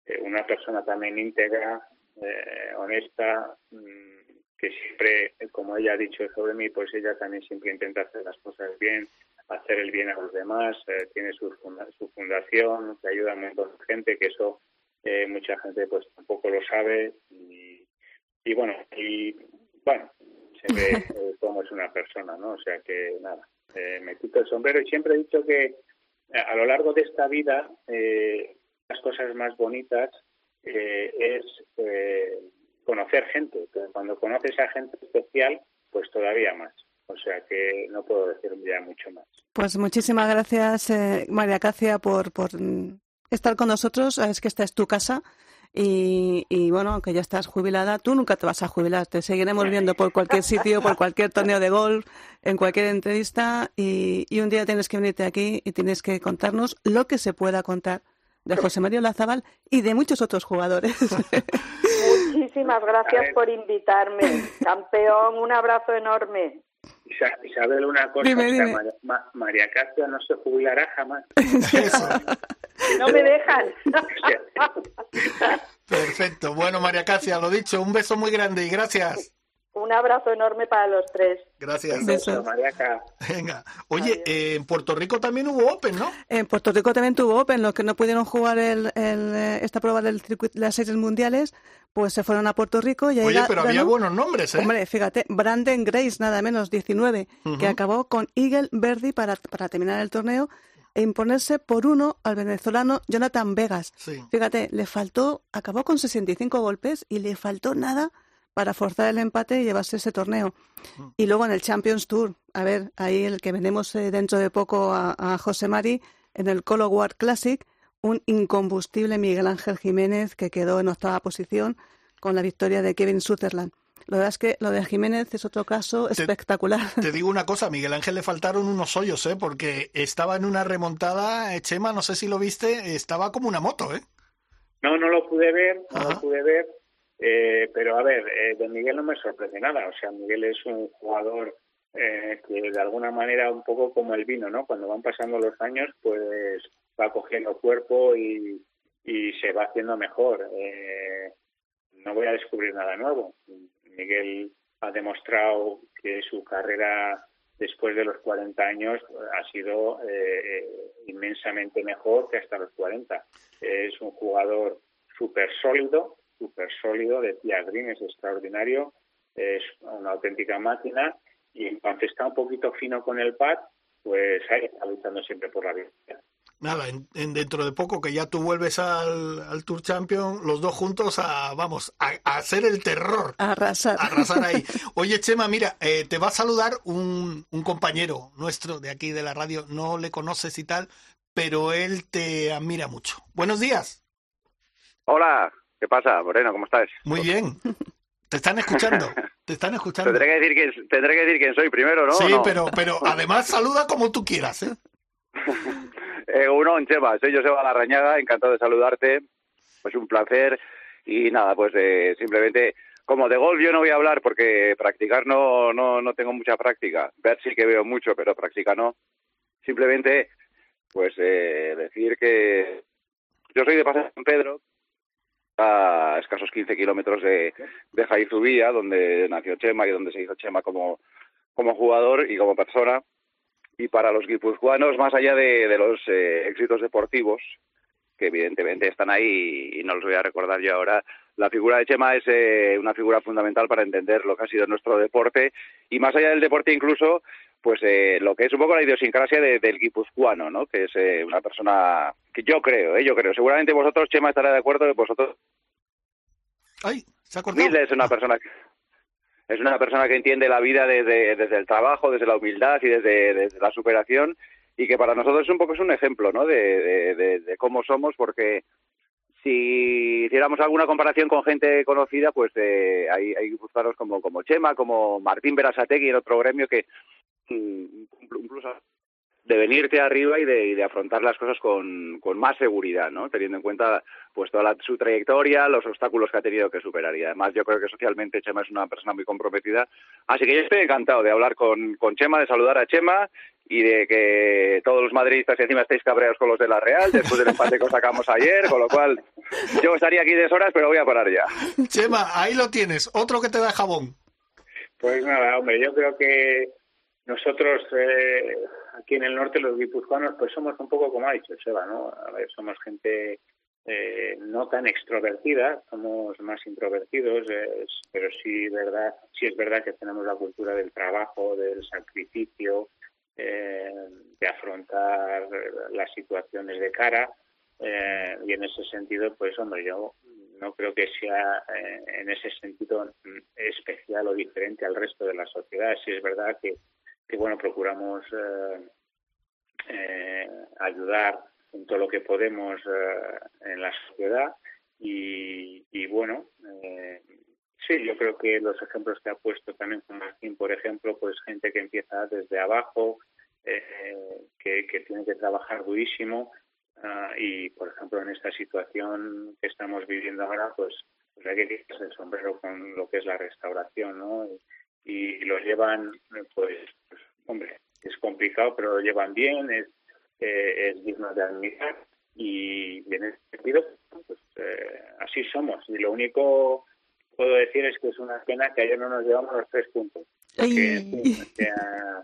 S3: Eh, una persona también íntegra, eh, honesta, mm, que siempre, como ella ha dicho sobre mí, pues ella también siempre intenta hacer las cosas bien, hacer el bien a los demás, eh, tiene su, su fundación, que ayuda a un montón de gente, que eso eh, mucha gente pues tampoco lo sabe y, y bueno, y bueno, se ve eh, cómo es una persona, ¿no? O sea que nada, me quito el sombrero y siempre he dicho que a lo largo de esta vida las cosas más bonitas es conocer gente, cuando conoces a gente especial, pues todavía más. O sea que no puedo decir ya mucho más.
S2: Pues muchísimas gracias, eh, María Cacia, por, por estar con nosotros. Es que esta es tu casa. Y, y, bueno, aunque ya estás jubilada, tú nunca te vas a jubilar. Te seguiremos viendo por cualquier sitio, por cualquier torneo de golf, en cualquier entrevista. Y, y un día tienes que venirte aquí y tienes que contarnos lo que se pueda contar de José María Lazabal y de muchos otros jugadores.
S7: Muchísimas gracias por invitarme. Campeón, un abrazo enorme.
S3: Isabel, una cosa, María, María no se jubilará jamás.
S7: no me dejan.
S1: Perfecto. Bueno, María Casia, lo dicho, un beso muy grande y gracias.
S7: Un abrazo enorme para los tres.
S1: Gracias. Beso. Venga. Oye, eh, en Puerto Rico también hubo Open, ¿no?
S2: En Puerto Rico también tuvo Open. Los que no pudieron jugar el, eh, esta prueba del circuito, las series mundiales, pues se fueron a Puerto Rico. Y
S1: Oye, pero había buenos nombres, ¿eh?
S2: Hombre, fíjate, Brandon Grace, nada menos, 19, que acabó con Eagle Verdi para, para terminar el torneo e imponerse por uno al venezolano Jonathan Vegas. Fíjate, le faltó, acabó con 65 golpes y le faltó nada para forzar el empate y llevarse ese torneo. Mm. Y luego en el Champions Tour, a ver, ahí el que vendemos eh, dentro de poco a, José Mari, en el Colo World Classic, un incombustible Miguel Ángel Jiménez que quedó en octava posición con la victoria de Kevin Sutherland. La verdad es que lo de Jiménez es otro caso espectacular.
S1: Te digo una cosa, a Miguel Ángel le faltaron unos hoyos, ¿eh? porque estaba en una remontada, eh, Chema, no sé si lo viste, estaba como una moto, ¿eh?
S3: No, no lo pude ver, no lo pude ver, eh, pero a ver, eh, de Miguel no me sorprende nada. O sea, Miguel es un jugador eh, que de alguna manera un poco como el vino, ¿no? Cuando van pasando los años, pues va cogiendo cuerpo y, y se va haciendo mejor. Eh, no voy a descubrir nada nuevo. Miguel ha demostrado que su carrera después de los 40 años ha sido eh, inmensamente mejor que hasta los 40. Es un jugador súper sólido, súper sólido, decía Green, es extraordinario, es una auténtica máquina y en cuanto está un poquito fino con el pad, pues ahí está luchando siempre por la vida.
S1: Nada, en, dentro de poco que ya tú vuelves al, Tour Champion, los dos juntos a, vamos, a, hacer el terror.
S2: A arrasar.
S1: arrasar ahí. Oye, Chema, mira, eh, te va a saludar un, un compañero nuestro de aquí de la radio, no le conoces y tal, pero él te admira mucho. Buenos días.
S8: Hola, ¿Qué pasa, Moreno? ¿Cómo estás?
S1: Muy bien. Te están escuchando. Te están escuchando.
S8: tendré que decir quién, tendré que decir quién soy primero, ¿no?
S1: Sí, pero, pero además saluda como tú quieras, ¿eh?
S8: eh uno, Chema. Soy Joseba Larrañaga. Encantado de saludarte. Pues un placer. Y nada, pues eh, simplemente como de golf yo no voy a hablar porque practicar no, no, no tengo mucha práctica. Ver sí que veo mucho, pero practicar no. Simplemente pues eh, decir que yo soy de Paseo San Pedro, a escasos 15 kilómetros de, de Jaizubía, donde nació Chema y donde se hizo Chema como, como jugador y como persona. Y para los guipuzcoanos, más allá de, de los eh, éxitos deportivos, que evidentemente están ahí y no los voy a recordar yo ahora, la figura de Chema es eh, una figura fundamental para entender lo que ha sido nuestro deporte y más allá del deporte incluso, pues eh, lo que es un poco la idiosincrasia de, del guipuzcoano, ¿no? Que es eh, una persona que yo creo, ¿eh? yo creo. Seguramente vosotros, Chema, estará de acuerdo, vosotros...
S1: ¡Ay! Se ha cortado.
S8: Humilde es una persona que es una persona que entiende la vida desde, desde el trabajo, desde la humildad y desde, desde, la superación y que para nosotros es un poco es un ejemplo ¿no? de, de, de cómo somos porque si hiciéramos alguna comparación con gente conocida, pues eh, hay, hay como, como Chema, como Martín Berasategui en otro gremio que incluso de venirte arriba y de, y de afrontar las cosas con, con, más seguridad, ¿no? Teniendo en cuenta pues toda la, su trayectoria, los obstáculos que ha tenido que superar. Y además yo creo que socialmente Chema es una persona muy comprometida. Así que yo estoy encantado de hablar con, con Chema, de saludar a Chema y de que todos los madridistas y encima estéis cabreados con los de la Real después del empate que os sacamos ayer, con lo cual yo estaría aquí de horas, pero voy a parar ya.
S1: Chema, ahí lo tienes, otro que te da jabón.
S3: Pues nada, hombre, yo creo que nosotros eh, aquí en el norte, los guipuzcoanos, pues somos un poco como ha dicho Seba, ¿no? A ver, somos gente eh, no tan extrovertida, somos más introvertidos, eh, pero sí, verdad, sí es verdad que tenemos la cultura del trabajo, del sacrificio, eh, de afrontar las situaciones de cara, eh, y en ese sentido, pues hombre, yo no creo que sea eh, en ese sentido especial o diferente al resto de la sociedad. Sí es verdad que que bueno procuramos eh, eh, ayudar en todo lo que podemos eh, en la sociedad y, y bueno sí yo creo que los ejemplos que ha puesto también con Martín por ejemplo pues gente que empieza desde abajo que, que tiene que trabajar durísimo uh, y por ejemplo en esta situación que estamos viviendo ahora pues, pues hay que quitarse el sombrero con lo que es la restauración no y, lo llevan, pues, hombre, es complicado, pero lo llevan bien, es, eh, es digno de admirar y en ese sentido, pues eh, así somos. Y lo único que puedo decir es que es una pena que ayer no nos llevamos los tres puntos. Porque, o sea,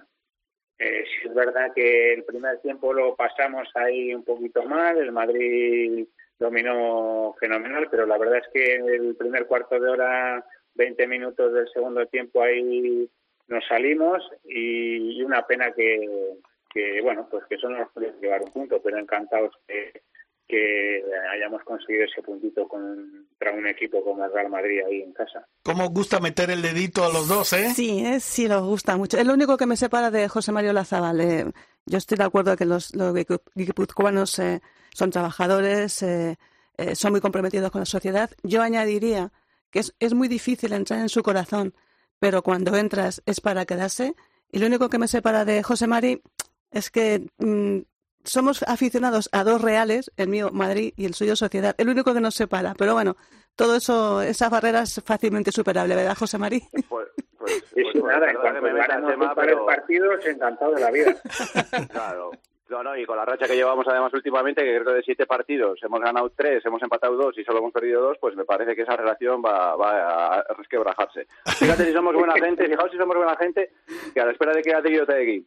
S3: eh, sí es verdad que el primer tiempo lo pasamos ahí un poquito mal, el Madrid dominó fenomenal, pero la verdad es que el primer cuarto de hora 20 minutos del segundo tiempo ahí nos salimos y, y una pena que, que, bueno, pues que eso no nos puede llevar un punto, pero encantados que, que hayamos conseguido ese puntito contra un equipo como el Real Madrid ahí en casa.
S1: ¿Cómo os gusta meter el dedito a los dos, eh?
S2: Sí, eh, sí, nos gusta mucho. Es lo único que me separa de José Mario Lazabal. Eh, yo estoy de acuerdo que los, los guipuzcoanos eh, son trabajadores, eh, eh, son muy comprometidos con la sociedad. Yo añadiría que es, es muy difícil entrar en su corazón, pero cuando entras es para quedarse. Y lo único que me separa de José Mari es que mmm, somos aficionados a dos reales, el mío Madrid y el suyo Sociedad. El único que nos separa. Pero bueno, todo eso, esa barrera es fácilmente superable, ¿verdad, José Mari?
S3: Pues, pues, pues, pues nada, en cuanto un par de partidos, encantado de la vida.
S8: claro. No, no, y con la racha que llevamos además últimamente, que creo de siete partidos hemos ganado tres, hemos empatado dos y solo hemos perdido dos, pues me parece que esa relación va, va a resquebrajarse. Fíjate si somos buena gente, fijaos si somos buena gente, que a la espera de que Ategui Otegui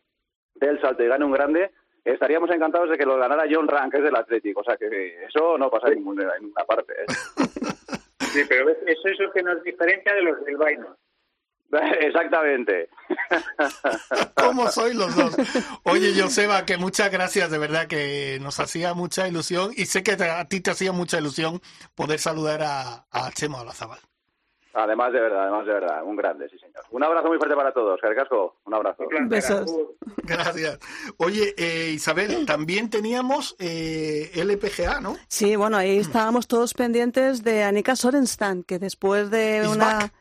S8: dé el salto y gane un grande, estaríamos encantados de que lo ganara John Rank, que es del Atlético. O sea, que eso no pasa en ninguna, parte. ¿eh?
S3: Sí, pero eso es lo que nos diferencia de los del Vaino.
S8: Exactamente.
S1: ¿Cómo soy los dos? Oye, Joseba, que muchas gracias, de verdad que nos hacía mucha ilusión y sé que a ti te hacía mucha ilusión poder saludar a, a Chema Olazabal.
S8: Además de verdad, además de verdad, un grande, sí señor. Un abrazo muy fuerte para todos, Carcasco, un abrazo.
S2: Besos.
S1: Gracias. Oye, eh, Isabel, también teníamos eh, LPGA, ¿no?
S2: Sí, bueno, ahí estábamos todos pendientes de Anika Sorenstam, que después de una...
S1: back.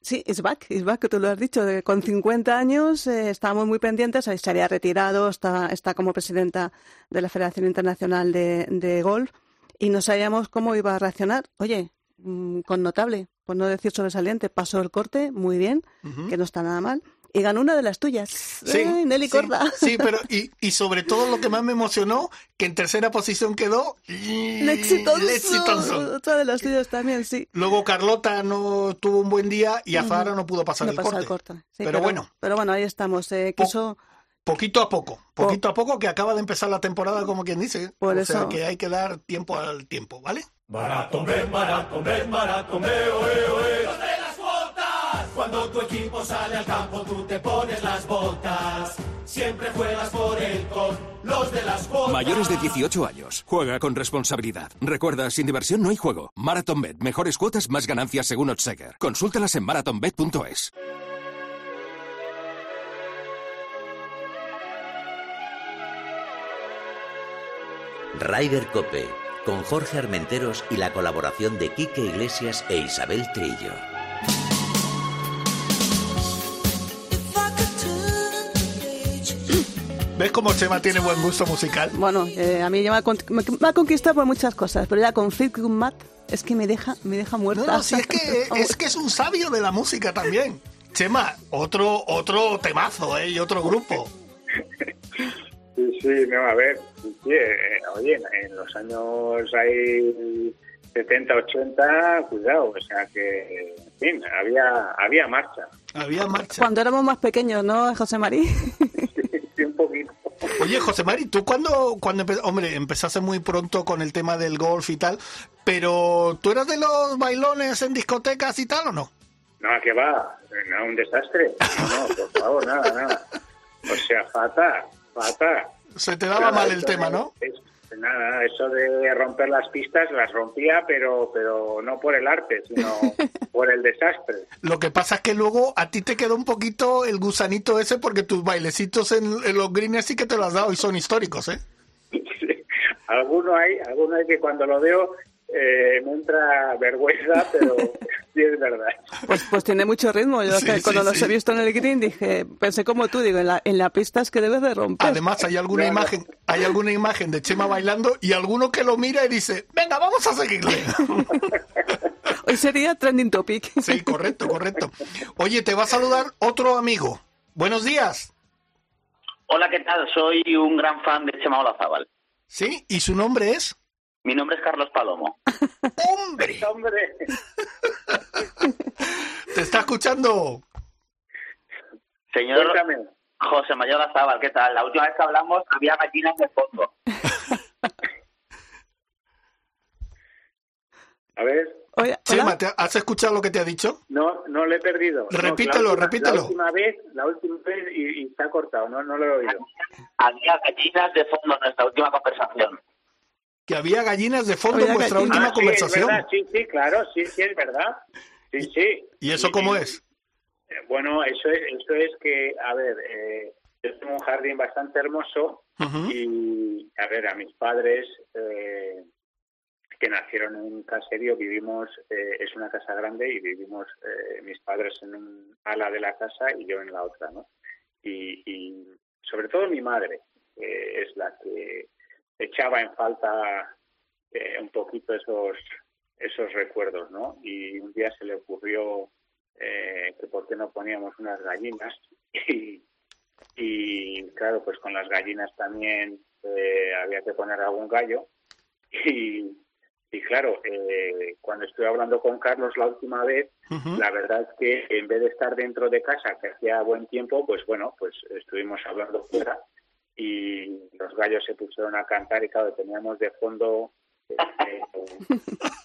S2: Sí, is back, is back, que tú lo has dicho. con 50 años eh, estábamos muy pendientes, ahí se había retirado, está, está como presidenta de la Federación Internacional de, de Golf y no sabíamos cómo iba a reaccionar. Oye, mm, con notable, por no decir sobresaliente, pasó el corte muy bien, que no está nada mal. Y ganó una de las tuyas.
S1: Sí,
S2: Ay, Nelly
S1: sí,
S2: Corda.
S1: Sí, pero y, y sobre todo lo que más me emocionó, que en tercera posición quedó
S2: Lexi Thompson. Otra de las tuyas también, sí.
S1: Luego Carlota no tuvo un buen día y Azahara no pudo pasar
S2: No
S1: el
S2: pasó
S1: corte.
S2: el corte. Sí,
S1: pero, bueno,
S2: Pero bueno, ahí estamos. Eh, quiso...
S1: poquito a poco, poquito a poco que acaba de empezar la temporada como quien dice.
S2: Por
S1: o sea
S2: eso.
S1: que hay que dar tiempo al tiempo, ¿vale?
S9: Oe, oe. Cuando tu equipo sale al campo, tú te pones las botas. Siempre juegas por él con los de las botas.
S10: Mayores de 18 años. Juega con responsabilidad. Recuerda, sin diversión no hay juego. MarathonBet. Mejores cuotas, más ganancias según Odseger. Consúltalas en marathonbet.es.
S6: Ryder Cope, con Jorge Armenteros y la colaboración de Quique Iglesias e Isabel Trillo.
S1: ¿Ves cómo Chema tiene buen gusto musical?
S2: Bueno, eh, a mí ya me ha, con- me- me ha conquistado por muchas cosas, pero ya con Fleetwood Mac es que me deja, me deja muerta.
S1: No, no, sí, es que, es que es un sabio de la música también. Chema, otro, otro temazo, ¿eh? Y otro grupo.
S3: Sí, sí, no, a ver, sí, eh, oye, en- en los años ahí 70, 80, cuidado, o sea que, en fin, había, había marcha,
S1: Había marcha.
S2: Cuando éramos más pequeños, ¿no, José María?
S3: sí, un poquito.
S1: Oye, José Mari, tú cuando, cuando empe- hombre, empezaste muy pronto con el tema del golf y tal, pero ¿tú eras de los bailones en discotecas y tal o no?
S3: No, que va, no, un desastre, no, por favor, nada, nada. O sea, fatal, fatal.
S1: Se te daba
S3: Nada,
S1: mal el tema, ¿no?
S3: es- nada, eso de romper las pistas las rompía, pero, pero no por el arte, sino por el desastre.
S1: Lo que pasa es que luego a ti te quedó un poquito el gusanito ese porque tus bailecitos en, en los greens sí que te lo has dado y son históricos, ¿eh?
S3: Alguno hay, alguno hay que cuando lo veo eh, me entra vergüenza, pero sí es verdad.
S2: Pues, pues tiene mucho ritmo. Yo
S1: Sí,
S2: que
S1: sí,
S2: cuando los he visto en el green dije, pensé como tú, digo, en la, en la pista es que debes de romper.
S1: Además hay alguna
S3: No, no.
S1: imagen, hay alguna imagen de Chema bailando y alguno que lo mira y dice, venga, vamos a seguirle.
S2: Hoy sería trending topic.
S1: Sí, correcto, correcto. Oye, te va a saludar otro amigo. Buenos días.
S11: Hola, ¿qué tal? Soy un gran fan de Chema Olazábal.
S1: ¿Sí? ¿Y su nombre es?
S11: Mi nombre es Carlos Palomo.
S1: ¡Hombre!
S3: Hombre,
S1: ¿Te está escuchando?
S11: Señor
S3: cuéntame.
S11: José Mayor Olazábal, ¿qué tal? La última vez que hablamos había gallinas de fondo.
S3: A ver,
S2: hola.
S1: Chema, ¿te- ¿has escuchado lo que te ha dicho?
S3: no, no le he perdido. No,
S1: Repítelo,
S3: la última-
S1: repítelo.
S3: La última vez, la última vez y, y se ha cortado, no, no lo he oído.
S11: Había gallinas de fondo en nuestra última conversación.
S1: Que había gallinas de fondo
S2: Había
S1: en vuestra
S2: gallinas.
S1: última
S3: Ah,
S1: conversación.
S3: sí, sí, claro, sí, sí, es verdad. Sí, sí.
S1: ¿Y eso cómo es?
S3: Eh, Bueno, eso es, eso es que, a ver, eh, yo tengo un jardín bastante hermoso y, a ver, a mis padres eh, que nacieron en un caserío, vivimos, eh, es una casa grande y vivimos eh, mis padres en un ala de la casa y yo en la otra, ¿no? Y, y sobre todo mi madre eh, es la que echaba en falta eh, un poquito esos esos recuerdos, ¿no? Y un día se le ocurrió eh, que por qué no poníamos unas gallinas. Y, y claro, pues con las gallinas también eh, había que poner algún gallo. Y, y claro, eh, cuando estuve hablando con Carlos la última vez, la verdad es que en vez de estar dentro de casa, que hacía buen tiempo, pues bueno, pues estuvimos hablando fuera. Y los gallos se pusieron a cantar y claro, teníamos de fondo eh,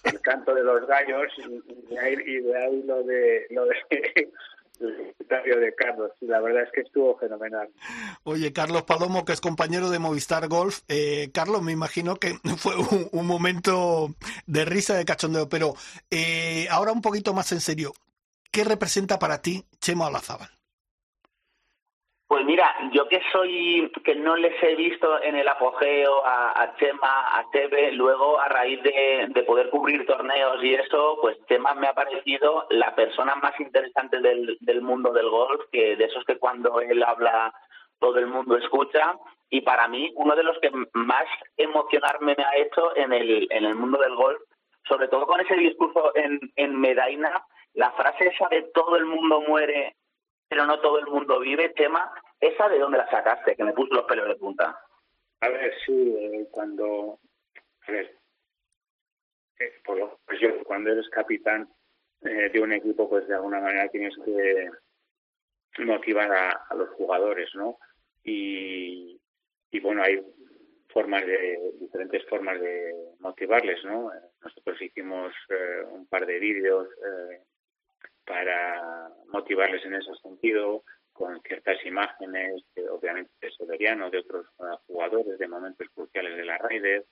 S3: el canto de los gallos y, y y de ahí lo de lo de de Carlos la verdad es que estuvo fenomenal.
S1: Oye, Carlos Palomo, que es compañero de Movistar Golf. Eh, Carlos, me imagino que fue un, un momento de risa, de cachondeo, pero eh, ahora un poquito más en serio. ¿Qué representa para ti Chema Olazábal?
S11: Pues mira, yo que soy, que no les he visto en el apogeo a, a Chema, a Tebe, luego a raíz de, de poder cubrir torneos y eso, pues Chema me ha parecido la persona más interesante del, del mundo del golf, que de esos que cuando él habla todo el mundo escucha, y para mí uno de los que más emocionarme me ha hecho en el, en el mundo del golf, sobre todo con ese discurso en, en Medaina, la frase esa de todo el mundo muere pero no todo el mundo vive, tema, ¿esa de dónde la sacaste? Que me puso los pelos de punta.
S3: A ver, sí, eh, cuando... A ver, eh, pues yo, cuando eres capitán eh, de un equipo, pues de alguna manera tienes que motivar a, a los jugadores, ¿no? Y, y bueno, hay formas de diferentes formas de motivarles, ¿no? Nosotros hicimos eh, un par de vídeos eh, para motivarles en ese sentido, con ciertas imágenes, que obviamente de Severiano, de otros uh, jugadores, de momentos cruciales de la Raider,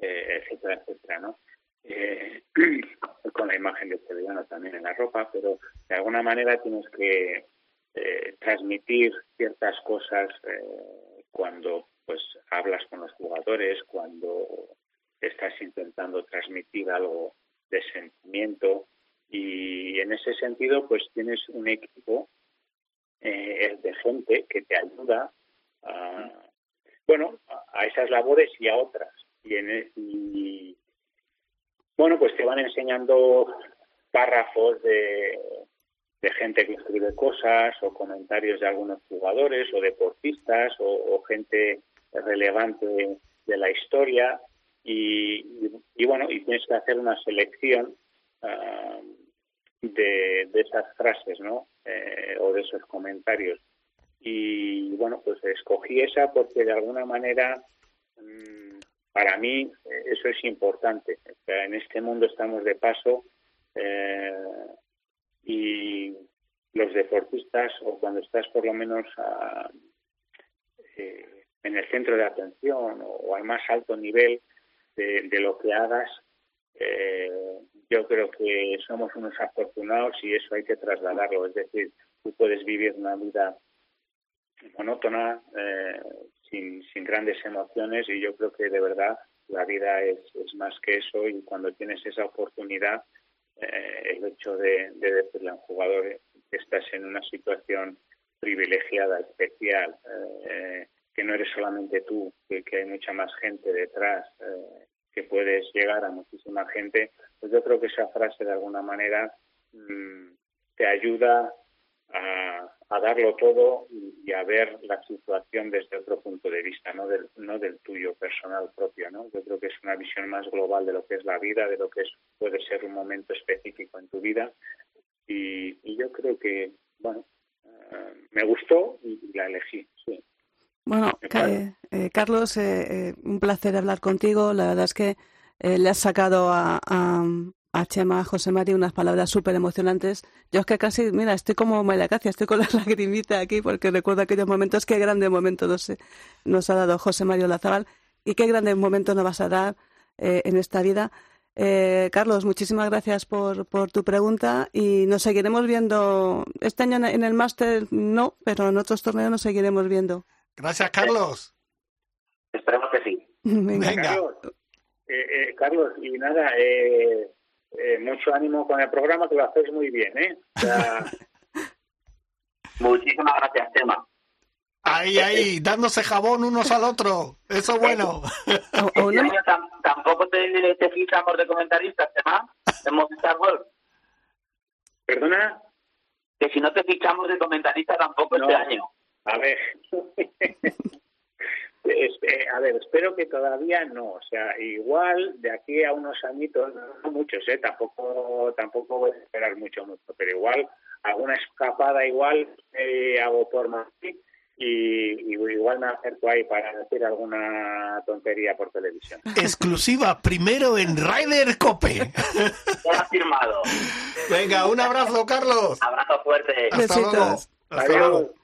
S3: eh, etcétera, etcétera, ¿no? Eh, con la imagen de Severiano también en la ropa, pero de alguna manera tienes que eh, transmitir ciertas cosas cuando pues hablas con los jugadores, cuando estás intentando transmitir algo de sentimiento y en ese sentido pues tienes un equipo eh, de gente que te ayuda a, bueno, a esas labores y a otras. Y, en, e, y bueno, pues te van enseñando párrafos de, de gente que escribe cosas o comentarios de algunos jugadores o deportistas o, gente relevante de la historia y, y, bueno, y tienes que hacer una selección de, esas frases, ¿no? Eh, o de esos comentarios. Y bueno, pues escogí esa porque de alguna manera mmm, para mí eso es importante. En este mundo estamos de paso eh, y los deportistas o cuando estás por lo menos a, eh, en el centro de atención o, al más alto nivel de lo que hagas, eh, yo creo que somos unos afortunados y eso hay que trasladarlo. Es decir, tú puedes vivir una vida monótona, eh, sin, sin grandes emociones y yo creo que de verdad la vida es, es más que eso y cuando tienes esa oportunidad, eh, el hecho de, de decirle a un jugador que estás en una situación privilegiada, especial, eh, que no eres solamente tú, que, que hay mucha más gente detrás, eh, que puedes llegar a muchísima gente, pues yo creo que esa frase de alguna manera mmm, te ayuda a, a, darlo todo y a ver la situación desde otro punto de vista, no del, no del tuyo personal propio, ¿no? Yo creo que es una visión más global de lo que es la vida, de lo que es, puede ser un momento específico en tu vida y, y yo creo que, bueno, uh, me gustó y la elegí, sí.
S2: Bueno, eh, eh, Carlos, eh, un placer hablar contigo. La verdad es que le has sacado a, a, a Chema, a José María, unas palabras súper emocionantes. Yo es que casi, mira, estoy como María Cacia, estoy con la lagrimita aquí porque recuerdo aquellos momentos, qué grandes momentos nos, nos ha dado José Mario Lazabal y qué grandes momentos nos vas a dar en esta vida. Eh, Carlos, muchísimas gracias por, por, tu pregunta y nos seguiremos viendo. Este año en el máster no, pero en otros torneos nos seguiremos viendo.
S1: Gracias, Carlos.
S11: Esperemos que sí.
S1: Venga.
S3: Carlos, eh, eh, Carlos y nada, eh, mucho ánimo con el programa, que lo hacéis muy bien, ¿eh? O sea...
S11: Muchísimas gracias, Tema.
S1: Ahí, ahí, dándose jabón unos al otro. Eso es bueno.
S11: Este año tampoco te, te fichamos de comentaristas, Tema, en Movistar World.
S3: ¿Perdona?
S11: Que si no te fichamos de comentarista tampoco
S3: no.
S11: este año.
S3: A ver, a ver, espero que todavía no, o sea, igual de aquí a unos añitos, no muchos, eh, tampoco, tampoco voy a esperar mucho, mucho, pero igual alguna escapada igual eh, hago por Madrid y, y, igual me acerco ahí para decir alguna tontería por televisión.
S1: Exclusiva, primero en Ryder Cope.
S11: Ya firmado.
S1: Venga, un abrazo, Carlos.
S11: Abrazo fuerte.
S1: Hasta
S2: Besitos.
S1: luego. Hasta luego.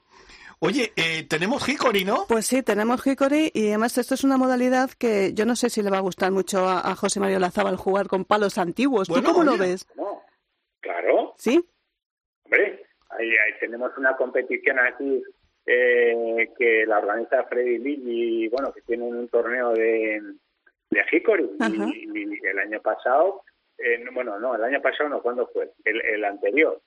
S1: Oye, eh, tenemos Hickory, ¿no?
S2: Pues sí, tenemos Hickory y además esto es una modalidad que yo no sé si le va a gustar mucho a, a José Mario Lazábal jugar con palos antiguos.
S1: Bueno,
S2: ¿Tú cómo
S1: oye,
S2: lo ves?
S3: No, claro.
S2: ¿Sí?
S3: Hombre, ahí, ahí tenemos una competición aquí eh, que la organiza Freddy Lee y bueno, que tienen un torneo de, de Hickory y, y, el año pasado, eh, bueno, no, el año pasado no, ¿cuándo fue? El, el anterior.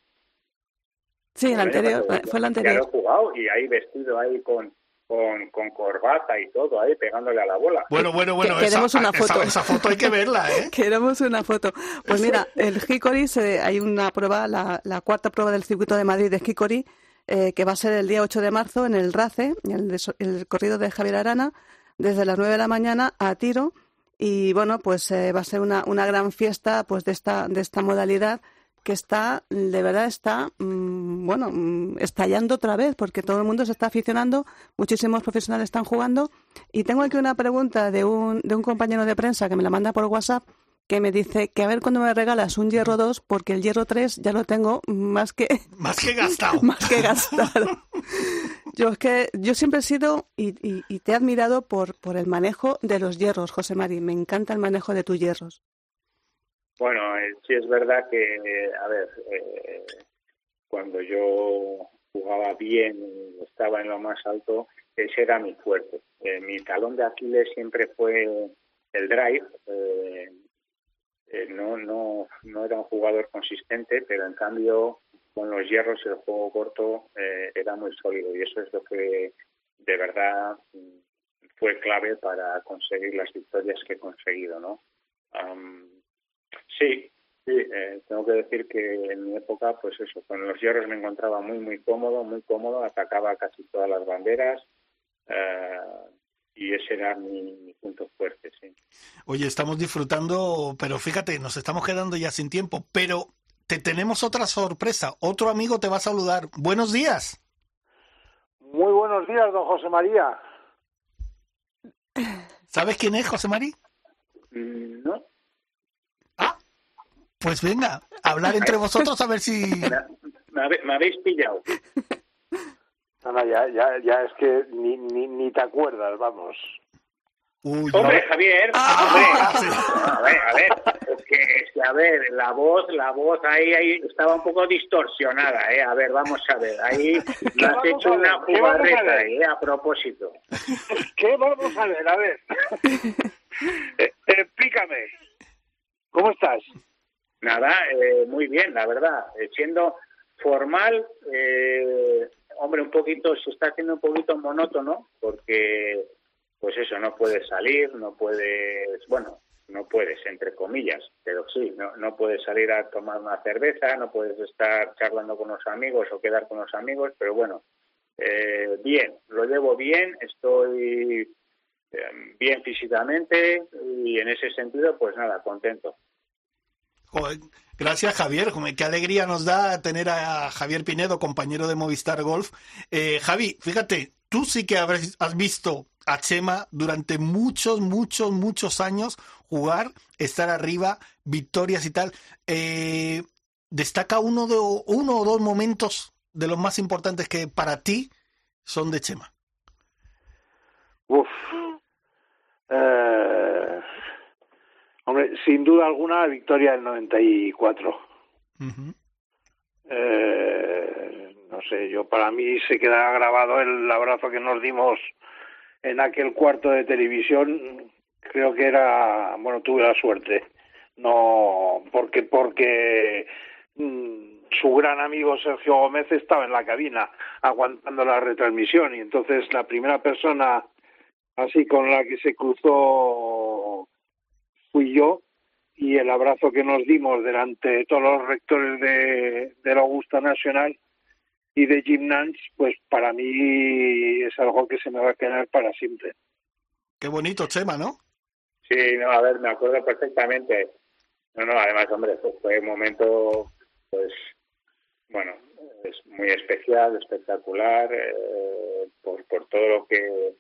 S2: Sí, el anterior,
S3: pasado,
S2: fue el
S3: Ya
S2: anterior.
S3: lo he jugado y ahí vestido ahí con, con, con corbata y todo, ahí pegándole a la bola.
S1: Bueno, bueno, bueno,
S2: Que- queremos
S1: esa,
S2: una foto.
S1: Esa, esa foto hay que verla, ¿eh?
S2: Queremos una foto. Pues mira, el Hickory, se- hay una prueba, la, la cuarta prueba del circuito de Madrid de Hickory, eh, que va a ser el día 8 de marzo en el RACE, el, el corrido de Javier Arana, desde las 9 de la mañana a tiro. Y bueno, pues eh, va a ser una, una gran fiesta pues de esta, de esta modalidad que está, de verdad está, mm, bueno, mm, estallando otra vez, porque todo el mundo se está aficionando, muchísimos profesionales están jugando. Y tengo aquí una pregunta de un, de un compañero de prensa que me la manda por WhatsApp, que me dice que a ver cuándo me regalas un hierro 2, porque el hierro 3 ya lo tengo más que...
S1: Más que gastado.
S2: más que gastado. yo es que yo siempre he sido y, y, te he admirado por, por el manejo de los hierros, José Mari. Me encanta el manejo de tus hierros.
S3: Bueno, eh, sí es verdad que, a ver, eh, cuando yo jugaba bien, estaba en lo más alto, ese era mi fuerte. Eh, mi talón de Aquiles siempre fue el drive. no, no, no era un jugador consistente, pero en cambio con los hierros el juego corto era muy sólido y eso es lo que de verdad fue clave para conseguir las victorias que he conseguido, ¿no? Sí, sí, eh, tengo que decir que en mi época, pues eso, con los hierros me encontraba muy, muy cómodo, muy cómodo, atacaba casi todas las banderas eh, y ese era mi, punto fuerte, sí.
S1: Oye, estamos disfrutando, pero fíjate, nos estamos quedando ya sin tiempo, pero te tenemos otra sorpresa, otro amigo te va a saludar. Buenos días.
S12: Muy buenos días, don José María.
S1: ¿Sabes quién es José María?
S3: No.
S1: Pues venga, hablar entre vosotros a ver si...
S3: Me, habéis pillado.
S12: No, ya, ya, ya es que ni, ni, ni te acuerdas, vamos.
S3: hombre, Javier, ah. a ver, a ver, es que, es que, a ver, la voz, la voz ahí, ahí estaba un poco distorsionada, eh, a ver, vamos a ver, ahí me has hecho una jugarreta ahí, eh, a propósito.
S12: ¿Qué vamos a ver? A ver, eh, explícame, ¿cómo estás?
S3: Nada, eh, muy bien, la verdad. Eh, siendo formal, eh, hombre, un poquito, se está haciendo un poquito monótono porque, pues eso, no puedes salir, no puedes, bueno, no puedes, entre comillas, pero sí, no, no puedes salir a tomar una cerveza, no puedes estar charlando con los amigos o quedar con los amigos, pero bueno, bien, lo llevo bien, estoy bien físicamente y en ese sentido, pues nada, contento
S1: gracias Javier, qué alegría nos da tener a Javier Pinedo, compañero de Movistar Golf. Eh, Javi, fíjate, tú sí que has visto a Chema durante muchos, muchos, muchos años jugar, estar arriba, victorias y tal. Eh, destaca uno, de, uno o dos momentos de los más importantes que para ti son de Chema.
S12: Uf. Eh, Hombre, sin duda alguna, victoria del 94. eh, no sé, yo para mí se queda grabado el abrazo que nos dimos en aquel cuarto de televisión. Creo que era, bueno, tuve la suerte. No, porque, porque mm, su gran amigo Sergio Gómez estaba en la cabina aguantando la retransmisión y entonces la primera persona así con la que se cruzó fui yo y el abrazo que nos dimos delante de todos los rectores de, la Augusta Nacional y de Jim Nance, pues para mí es algo que se me va a quedar para siempre.
S1: Qué bonito, Chema, ¿no?
S3: Sí, no, a ver, me acuerdo perfectamente. No, no, además, hombre, fue un momento, pues, bueno, es muy especial, espectacular, eh, por, por todo lo que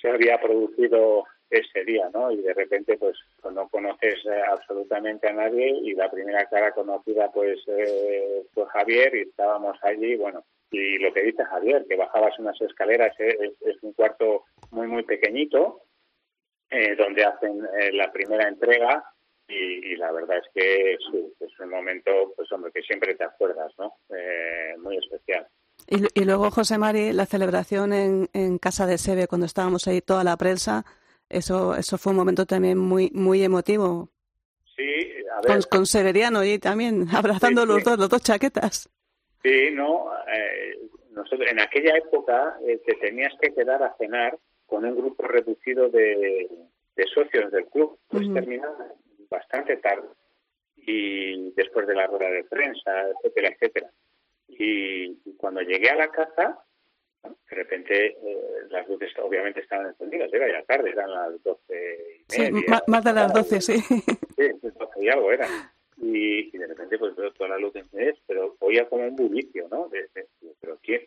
S3: se había producido ese día, ¿no? Y de repente, pues, no conoces eh, absolutamente a nadie y la primera cara conocida, pues, eh, fue Javier y estábamos allí, bueno, y lo que dice Javier, que bajabas unas escaleras, eh, es, un cuarto muy, muy pequeñito, donde hacen la primera entrega y, la verdad es que sí, es un momento, pues, hombre, que siempre te acuerdas, ¿no? muy especial.
S2: Y, y, luego, José Mari, la celebración en, en Casa de Sebe, cuando estábamos ahí toda la prensa, eso, eso fue un momento también muy, muy emotivo.
S3: Sí, a ver.
S2: Con, Severiano y también abrazando los dos, los dos chaquetas.
S3: Sí, no, eh, nosotros, en aquella época eh, te tenías que quedar a cenar con un grupo reducido de, socios del club, pues terminaba bastante tarde y después de la rueda de prensa, etcétera, etcétera. Y, cuando llegué a la casa, de repente eh, las luces obviamente estaban encendidas, era ya tarde, eran las doce y
S2: media. Sí, más de las doce, sí.
S3: Sí, doce y algo eran. Y, de repente pues veo toda la luz encendidas, pero oía como un bullicio, ¿no? De, pero ¿quién,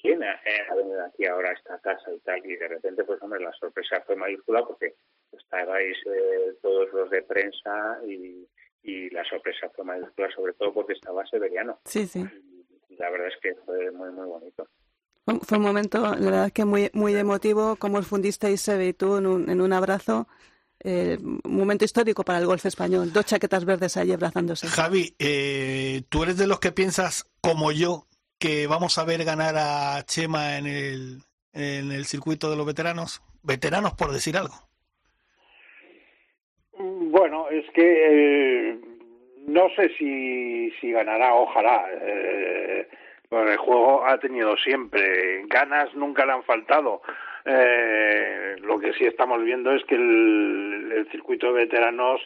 S3: quién ha, venido aquí ahora a esta casa y tal? Y de repente, pues hombre, la sorpresa fue mayúscula porque estabais eh, todos los de prensa y, y la sorpresa fue mayúscula sobre todo porque estaba Severiano.
S2: Sí, sí.
S3: Y la verdad es que fue muy, muy bonito.
S2: Fue un momento, la verdad que muy, muy emotivo, como os fundisteis Sebe y tú en un, en un abrazo. Eh, un momento histórico para el golf español. Dos chaquetas verdes ahí abrazándose.
S1: Javi, eh, ¿tú eres de los que piensas, como yo, que vamos a ver ganar a Chema en el, en el circuito de los veteranos? Veteranos, por decir algo.
S12: Bueno, es que eh, no sé si, si ganará, ojalá. Eh, el juego ha tenido siempre, ganas nunca le han faltado. Eh, lo que sí estamos viendo es que el, circuito de veteranos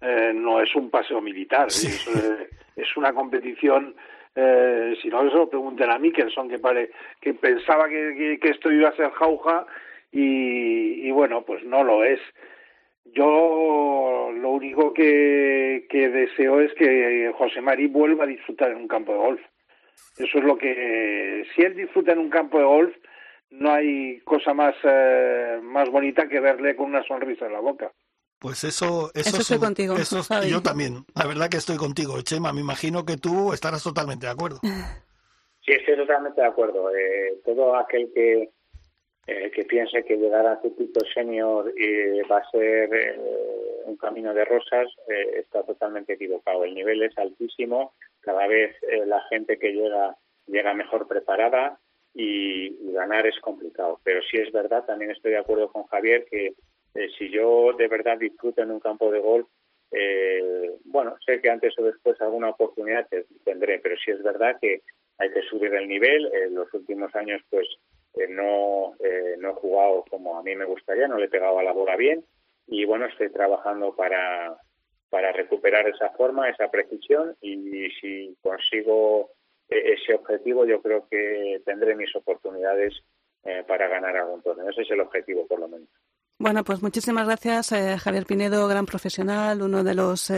S12: eh, no es un paseo militar, es, eh, es, una competición. Eh, si no, eso lo pregunten a Mickelson, que, pare, que pensaba que, que, esto iba a ser jauja y, y bueno, pues no lo es. Yo lo único que, que deseo es que José Marí vuelva a disfrutar en un campo de golf. Eso es lo que, si él disfruta en un campo de golf, no hay cosa más, eh, más bonita que verle con una sonrisa en la boca.
S1: Pues eso,
S2: eso, estoy contigo.
S1: yo también, la verdad que estoy contigo, Chema. Me imagino que tú estarás totalmente de acuerdo.
S3: Sí, estoy totalmente de acuerdo. Eh, todo aquel que eh, que piense que llegar a circuito senior y va a ser eh, un camino de rosas eh, está totalmente equivocado. El nivel es altísimo, cada vez la gente que llega llega mejor preparada y, ganar es complicado. Pero sí es verdad, también estoy de acuerdo con Javier que si yo de verdad disfruto en un campo de golf, bueno, sé que antes o después alguna oportunidad tendré, pero sí es verdad que hay que subir el nivel. En los últimos años, pues no, eh, no he jugado como a mí me gustaría, no le he pegado a la bola bien y bueno, estoy trabajando para, para recuperar esa forma, esa precisión y si consigo e-, ese objetivo yo creo que tendré mis oportunidades eh, para ganar algún torneo. Ese es el objetivo por lo menos.
S2: Bueno, pues muchísimas gracias, eh, Javier Pinedo, gran profesional, uno de los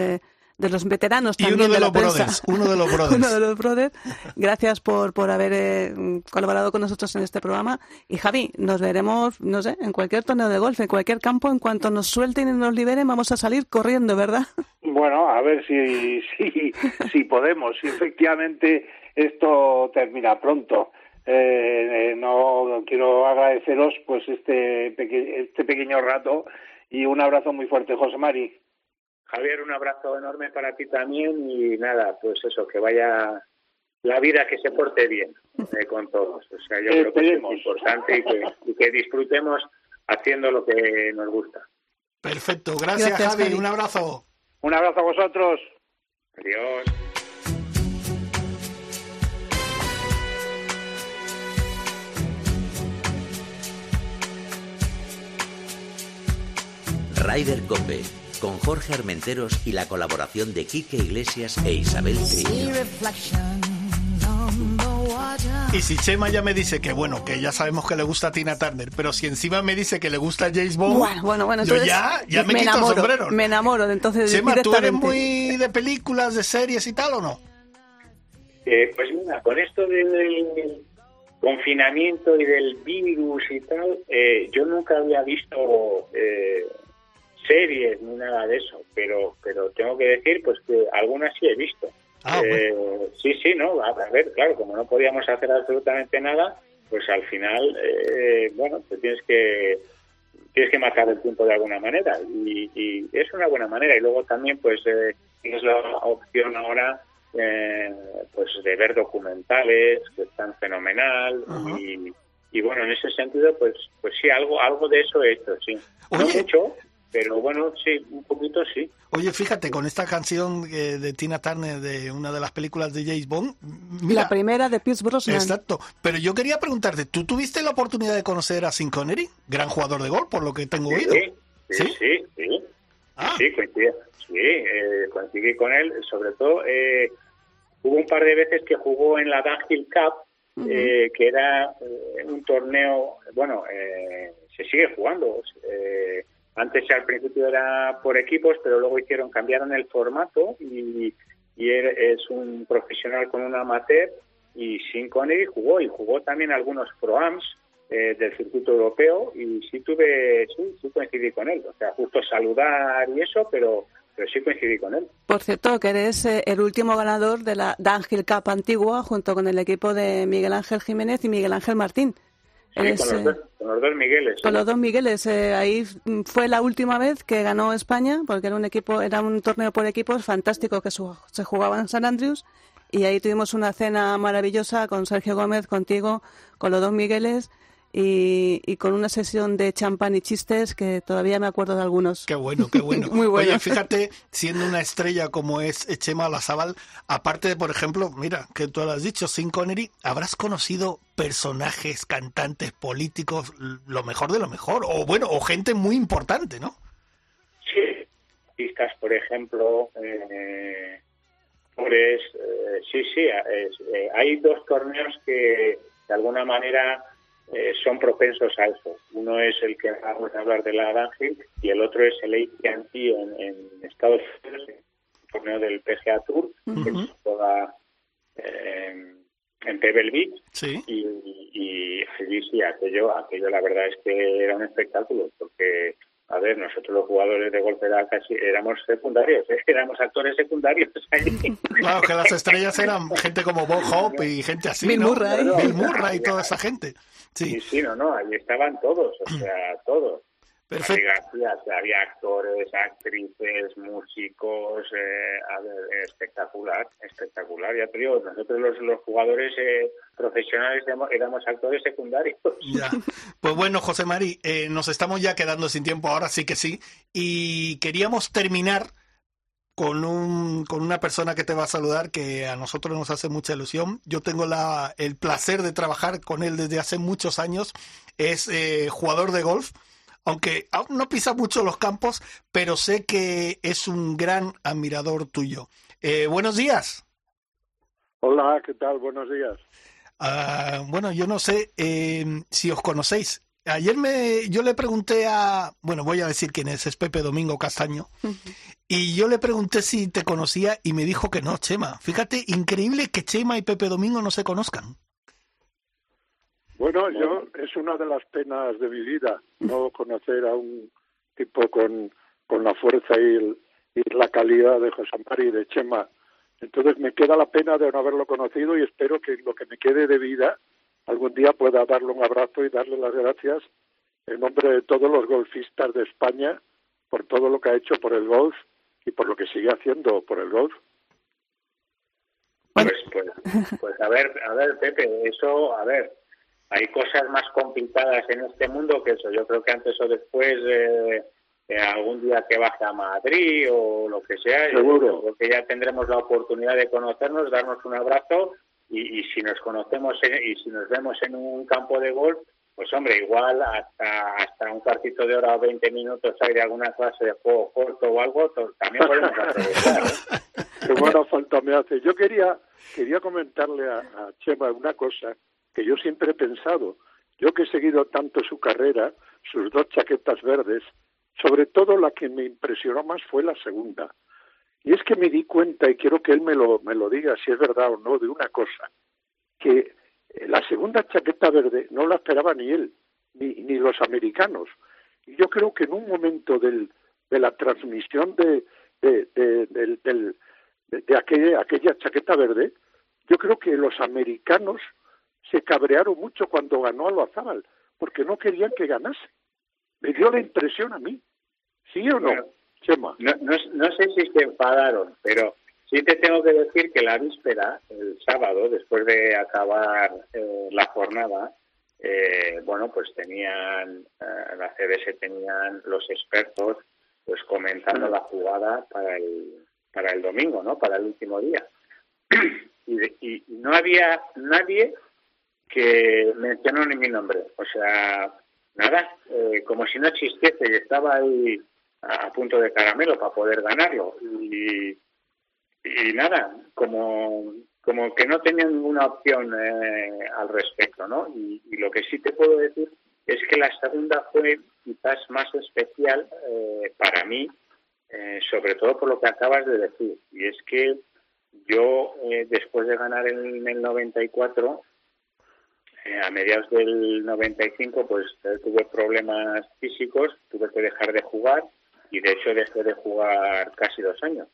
S2: de los veteranos también
S1: uno de,
S2: los
S1: brothers, uno de los brothers.
S2: uno de los brothers. Gracias por, por haber eh, colaborado con nosotros en este programa. Y Javi, nos veremos, no sé, en cualquier torneo de golf, en cualquier campo, en cuanto nos suelten y nos liberen, vamos a salir corriendo, ¿verdad?
S12: Bueno, a ver si, si, si podemos, si efectivamente esto termina pronto. Eh, eh, no quiero agradeceros pues este, este pequeño rato y un abrazo muy fuerte, José Mari.
S3: Javier, un abrazo enorme para ti también y nada, pues eso, que vaya la vida que se porte bien eh, con todos. O sea, yo creo que es importante y que, disfrutemos haciendo lo que nos gusta.
S1: Perfecto, gracias, Javi, un abrazo.
S12: Un abrazo a vosotros.
S3: Adiós.
S6: Ryder Cope con Jorge Armenteros y la colaboración de Quique Iglesias e Isabel Trillo.
S1: Y si Chema ya me dice que bueno, que ya sabemos que le gusta a Tina Turner, pero si encima me dice que le gusta a James Bond,
S2: bueno, bueno, bueno,
S1: yo ya, ya me, quito
S2: enamoro,
S1: el sombrero.
S2: Me enamoro, entonces
S1: Chema, ¿tú eres muy de películas, de series y tal o no?
S3: Eh, pues mira, con esto del confinamiento y del virus y tal, eh, yo nunca había visto eh, series ni nada de eso, pero pero tengo que decir pues que algunas sí he visto.
S1: Ah,
S3: eh, sí, sí, no, a, ver, claro, como no podíamos hacer absolutamente nada, pues al final, eh, bueno, pues tienes que tienes que marcar el tiempo de alguna manera y, es una buena manera. Y luego también pues eh, tienes la opción ahora pues de ver documentales que están fenomenal y, y, bueno en ese sentido pues pues sí algo algo de eso he hecho sí. No mucho pero bueno, sí, un poquito sí.
S1: Oye, fíjate, con esta canción eh, de Tina Turner de una de las películas de James Bond.
S2: la primera de Pierce Brosnan.
S1: Exacto. Pero yo quería preguntarte, ¿tú tuviste la oportunidad de conocer a Sin Connery? Gran jugador de gol, por lo que tengo oído.
S3: Sí, sí, sí. Sí, ah. sí coincidí, sí eh, coincidí con él. Sobre todo, eh, hubo un par de veces que jugó en la Dunhill Cup, eh, que era eh, un torneo, bueno, eh, se sigue jugando. Antes al principio era por equipos, pero luego hicieron, cambiaron el formato y, y es un profesional con un amateur y Sin Connery jugó y jugó también algunos proams eh, del circuito europeo y sí tuve, sí, coincidí con él. O sea, justo saludar y eso, pero, pero sí coincidí con él.
S2: Por cierto, que eres eh, el último ganador de la D'Angel Cup antigua junto con el equipo de Miguel Ángel Jiménez y Miguel Ángel Martín.
S3: Sí, con, los dos, con, los dos, Migueles.
S2: Con los dos Migueles. Eh, ahí fue la última vez que ganó España, porque era un equipo, era un torneo por equipos fantástico que se jugaba en San Andrews. Y ahí tuvimos una cena maravillosa con Sergio Gómez, contigo, con los dos Migueles. Y, y, con una sesión de champán y chistes que todavía me acuerdo de algunos.
S1: Qué bueno, qué bueno.
S2: Muy bueno.
S1: Oye, fíjate, siendo una estrella como es Chema Lazabal, aparte de, por ejemplo, mira, que tú lo has dicho, Sin Connery, habrás conocido personajes, cantantes, políticos, lo mejor de lo mejor, o bueno, o gente muy importante, ¿no?
S3: Sí, artistas, por ejemplo, eh, pues, eh, sí, sí, es, eh, hay dos torneos que de alguna manera eh, son propensos a eso. Uno es el que vamos a hablar de la Ángel y el otro es el AT&T en, en, Estados Unidos, el torneo del PGA Tour, uh -huh. que se juega eh, en Pebble Beach.
S1: Sí.
S3: Y, y, y aquello, aquello la verdad es que era un espectáculo, porque a ver, nosotros los jugadores de golf era casi, éramos secundarios, ¿eh? éramos actores secundarios.
S1: Claro, que las estrellas eran gente como Bob Hope y gente así,
S2: Bill
S1: ¿no?
S2: Murray.
S1: Bill Murray y toda esa gente. Sí,
S3: sí, sí no, no, ahí estaban todos, o sea, todos.
S1: Perfecto.
S3: Había actores, actrices, músicos, eh, a ver, espectacular, espectacular. Ya te digo, nosotros los, los jugadores eh, profesionales éramos actores secundarios.
S1: Ya. Pues bueno, José Mari, eh, nos estamos ya quedando sin tiempo, ahora sí que sí, y queríamos terminar con, un, con una persona que te va a saludar que a nosotros nos hace mucha ilusión. Yo tengo la, el placer de trabajar con él desde hace muchos años. Es eh, jugador de golf aunque aún no pisa mucho los campos, pero sé que es un gran admirador tuyo. Eh, buenos días.
S13: Hola, ¿qué tal? Buenos días.
S1: Uh, bueno, yo no sé eh, si os conocéis. Ayer me, yo le pregunté a, bueno, voy a decir quién es, es Pepe Domingo Castaño, uh -huh. y yo le pregunté si te conocía y me dijo que no, Chema. Fíjate, increíble que Chema y Pepe Domingo no se conozcan.
S13: Bueno, yo es una de las penas de mi vida, no conocer a un tipo con, con la fuerza y, el, y la calidad de José Mari y de Chema. Entonces me queda la pena de no haberlo conocido y espero que lo que me quede de vida algún día pueda darle un abrazo y darle las gracias en nombre de todos los golfistas de España por todo lo que ha hecho por el golf y por lo que sigue haciendo por el golf.
S3: Pues, pues, pues a ver, a ver, Pepe, eso, a ver, hay cosas más complicadas en este mundo que eso. Yo creo que antes o después, eh, eh, algún día que baje a Madrid o lo que sea,
S13: Seguro.
S3: yo creo que ya tendremos la oportunidad de conocernos, darnos un abrazo y, y si nos conocemos en, y si nos vemos en un campo de golf, pues hombre, igual hasta hasta un cuartito de hora o 20 minutos hay de alguna clase de juego corto o algo, también podemos aprovechar. ¿eh?
S13: Qué buena falta me hace. Yo quería quería comentarle a, a Chema una cosa que yo siempre he pensado, yo que he seguido tanto su carrera, sus dos chaquetas verdes, sobre todo la que me impresionó más fue la segunda. Y es que me di cuenta, y quiero que él me lo, me lo diga si es verdad o no, de una cosa, que la segunda chaqueta verde no la esperaba ni él, ni, ni los americanos. Y yo creo que en un momento del, de la transmisión de, de, de, de, de, de aquella, aquella chaqueta verde, yo creo que los americanos se cabrearon mucho cuando ganó Loazábal, porque no querían que ganase. Me dio la impresión a mí. ¿Sí o no,
S3: Bueno,
S13: Chema?
S3: No, no, no sé si se enfadaron, pero sí te tengo que decir que la víspera, el sábado, después de acabar eh, la jornada, eh, bueno, pues tenían, eh, la CBS tenían los expertos pues comentando la jugada para el, para el domingo, ¿no? Para el último día. y, de- y no había nadie que mencionó ni mi nombre. O sea, nada, eh, como si no existiese y estaba ahí a, punto de caramelo para poder ganarlo. Y, y nada, como como que no tenía ninguna opción eh, al respecto, ¿no? Y, lo que sí te puedo decir es que la segunda fue quizás más especial eh, para mí, eh, sobre todo por lo que acabas de decir. Y es que yo, después de ganar en el 94, a mediados del 95, pues tuve problemas físicos, tuve que dejar de jugar y de hecho dejé de jugar casi dos años.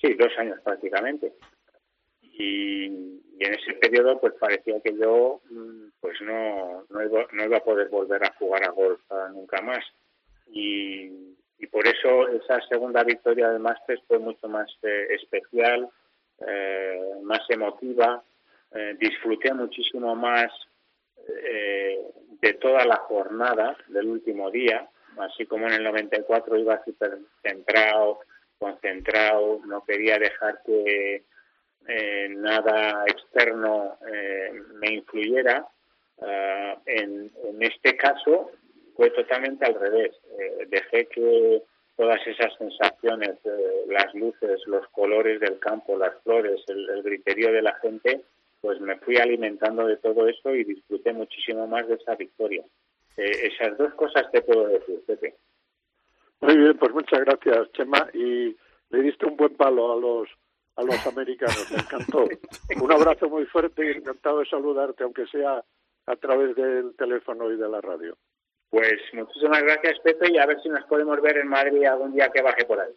S3: sí, dos años prácticamente y, en ese periodo pues parecía que yo mm, pues no, no, iba, a poder volver a jugar a golf nunca más y, por eso esa segunda victoria del Masters fue mucho más eh, especial, eh, más emotiva, eh, disfruté muchísimo más de toda la jornada del último día, así como en el 94 iba súper centrado, concentrado, no quería dejar que eh, nada externo eh, me influyera. Eh, en, este caso fue totalmente al revés. dejé que todas esas sensaciones, las luces, los colores del campo, las flores, el, griterío de la gente, pues me fui alimentando de todo eso y disfruté muchísimo más de esa victoria. esas dos cosas te puedo decir, Pepe.
S13: Muy bien, pues muchas gracias, Chema. Y le diste un buen palo a los a los americanos. Me encantó. Un abrazo muy fuerte y encantado de saludarte, aunque sea a través del teléfono y de la radio.
S3: Pues muchísimas gracias, Pepe, y a ver si nos podemos ver en Madrid algún día que baje por ahí.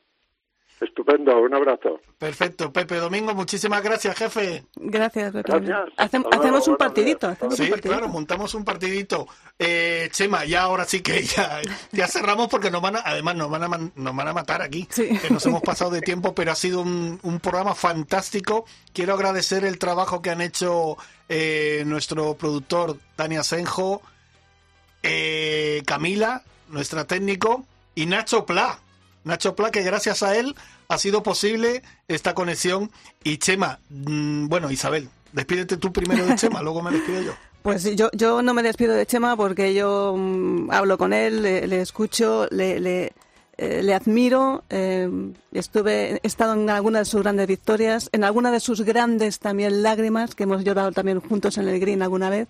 S13: Estupendo, un abrazo.
S1: Perfecto, Pepe Domingo, muchísimas gracias, jefe.
S2: Gracias, Pepe. hacemos un partidito.
S1: sí, claro, montamos un partidito. Eh, Chema, ya ahora sí que ya, ya cerramos porque nos van a, además nos van a, nos van a matar aquí, que nos hemos pasado de tiempo, pero ha sido un, un programa fantástico. Quiero agradecer el trabajo que han hecho eh, nuestro productor Tania Senjo, eh, Camila, nuestra técnico, y Nacho Pla Nacho Pla, que gracias a él ha sido posible esta conexión. Y Chema, mm, bueno, Isabel, despídete tú primero de Chema, luego me despido yo.
S2: Pues yo, yo no me despido de Chema porque yo mm, hablo con él, le, escucho, le, le, eh, admiro. Eh, estuve, he estado en alguna de sus grandes victorias, en alguna de sus grandes también lágrimas, que hemos llorado también juntos en el Green alguna vez.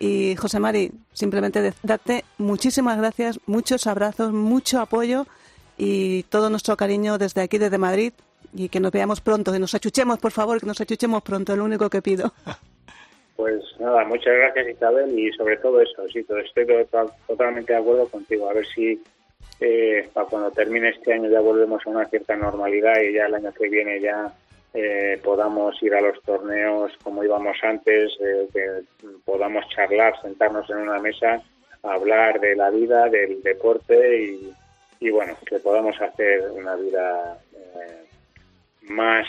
S2: Y José Mari, simplemente darte muchísimas gracias, muchos abrazos, mucho apoyo y todo nuestro cariño desde aquí, desde Madrid, y que nos veamos pronto, que nos achuchemos, por favor, que nos achuchemos pronto, es lo único que pido.
S3: Pues nada, muchas gracias Isabel y sobre todo eso, sí, estoy totalmente de acuerdo contigo, a ver si eh, para cuando termine este año ya volvemos a una cierta normalidad y ya el año que viene ya eh, podamos ir a los torneos como íbamos antes, eh, que podamos charlar, sentarnos en una mesa, hablar de la vida, del deporte y, y bueno, que podamos hacer una vida eh, más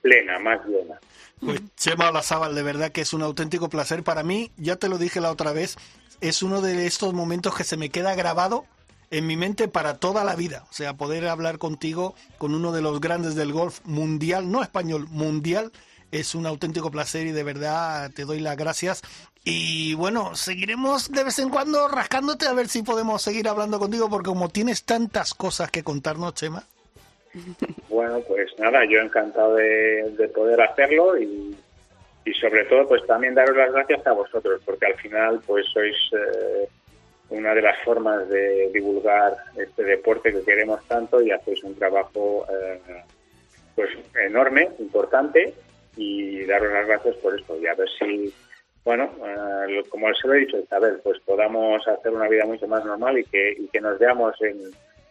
S3: plena, más llena.
S1: Pues Chema Olazábal, de verdad que es un auténtico placer para mí. Ya te lo dije la otra vez, es uno de estos momentos que se me queda grabado en mi mente para toda la vida. O sea, poder hablar contigo con uno de los grandes del golf mundial, no español, mundial, es un auténtico placer y de verdad te doy las gracias. Y bueno, seguiremos de vez en cuando rascándote a ver si podemos seguir hablando contigo, porque como tienes tantas cosas que contarnos, Chema.
S3: Bueno, pues nada, yo encantado de, poder hacerlo y, y, sobre todo pues también daros las gracias a vosotros, porque al final pues sois eh, una de las formas de divulgar este deporte que queremos tanto y hacéis un trabajo eh, pues enorme, importante y daros las gracias por esto y a ver si bueno, eh, como se lo he dicho Isabel, pues podamos hacer una vida mucho más normal y que, y que nos veamos en,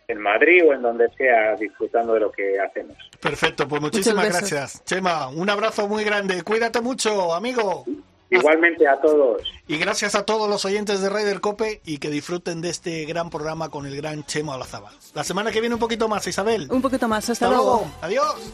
S3: en Madrid o en donde sea disfrutando de lo que hacemos.
S1: Perfecto, pues muchísimas gracias. Chema, un abrazo muy grande. Cuídate mucho, amigo.
S3: Igualmente a todos.
S1: Y gracias a todos los oyentes de Raider Cope y que disfruten de este gran programa con el gran Chema Olazaba. La semana que viene un poquito más, Isabel.
S2: Un poquito más, hasta, luego.
S1: Adiós.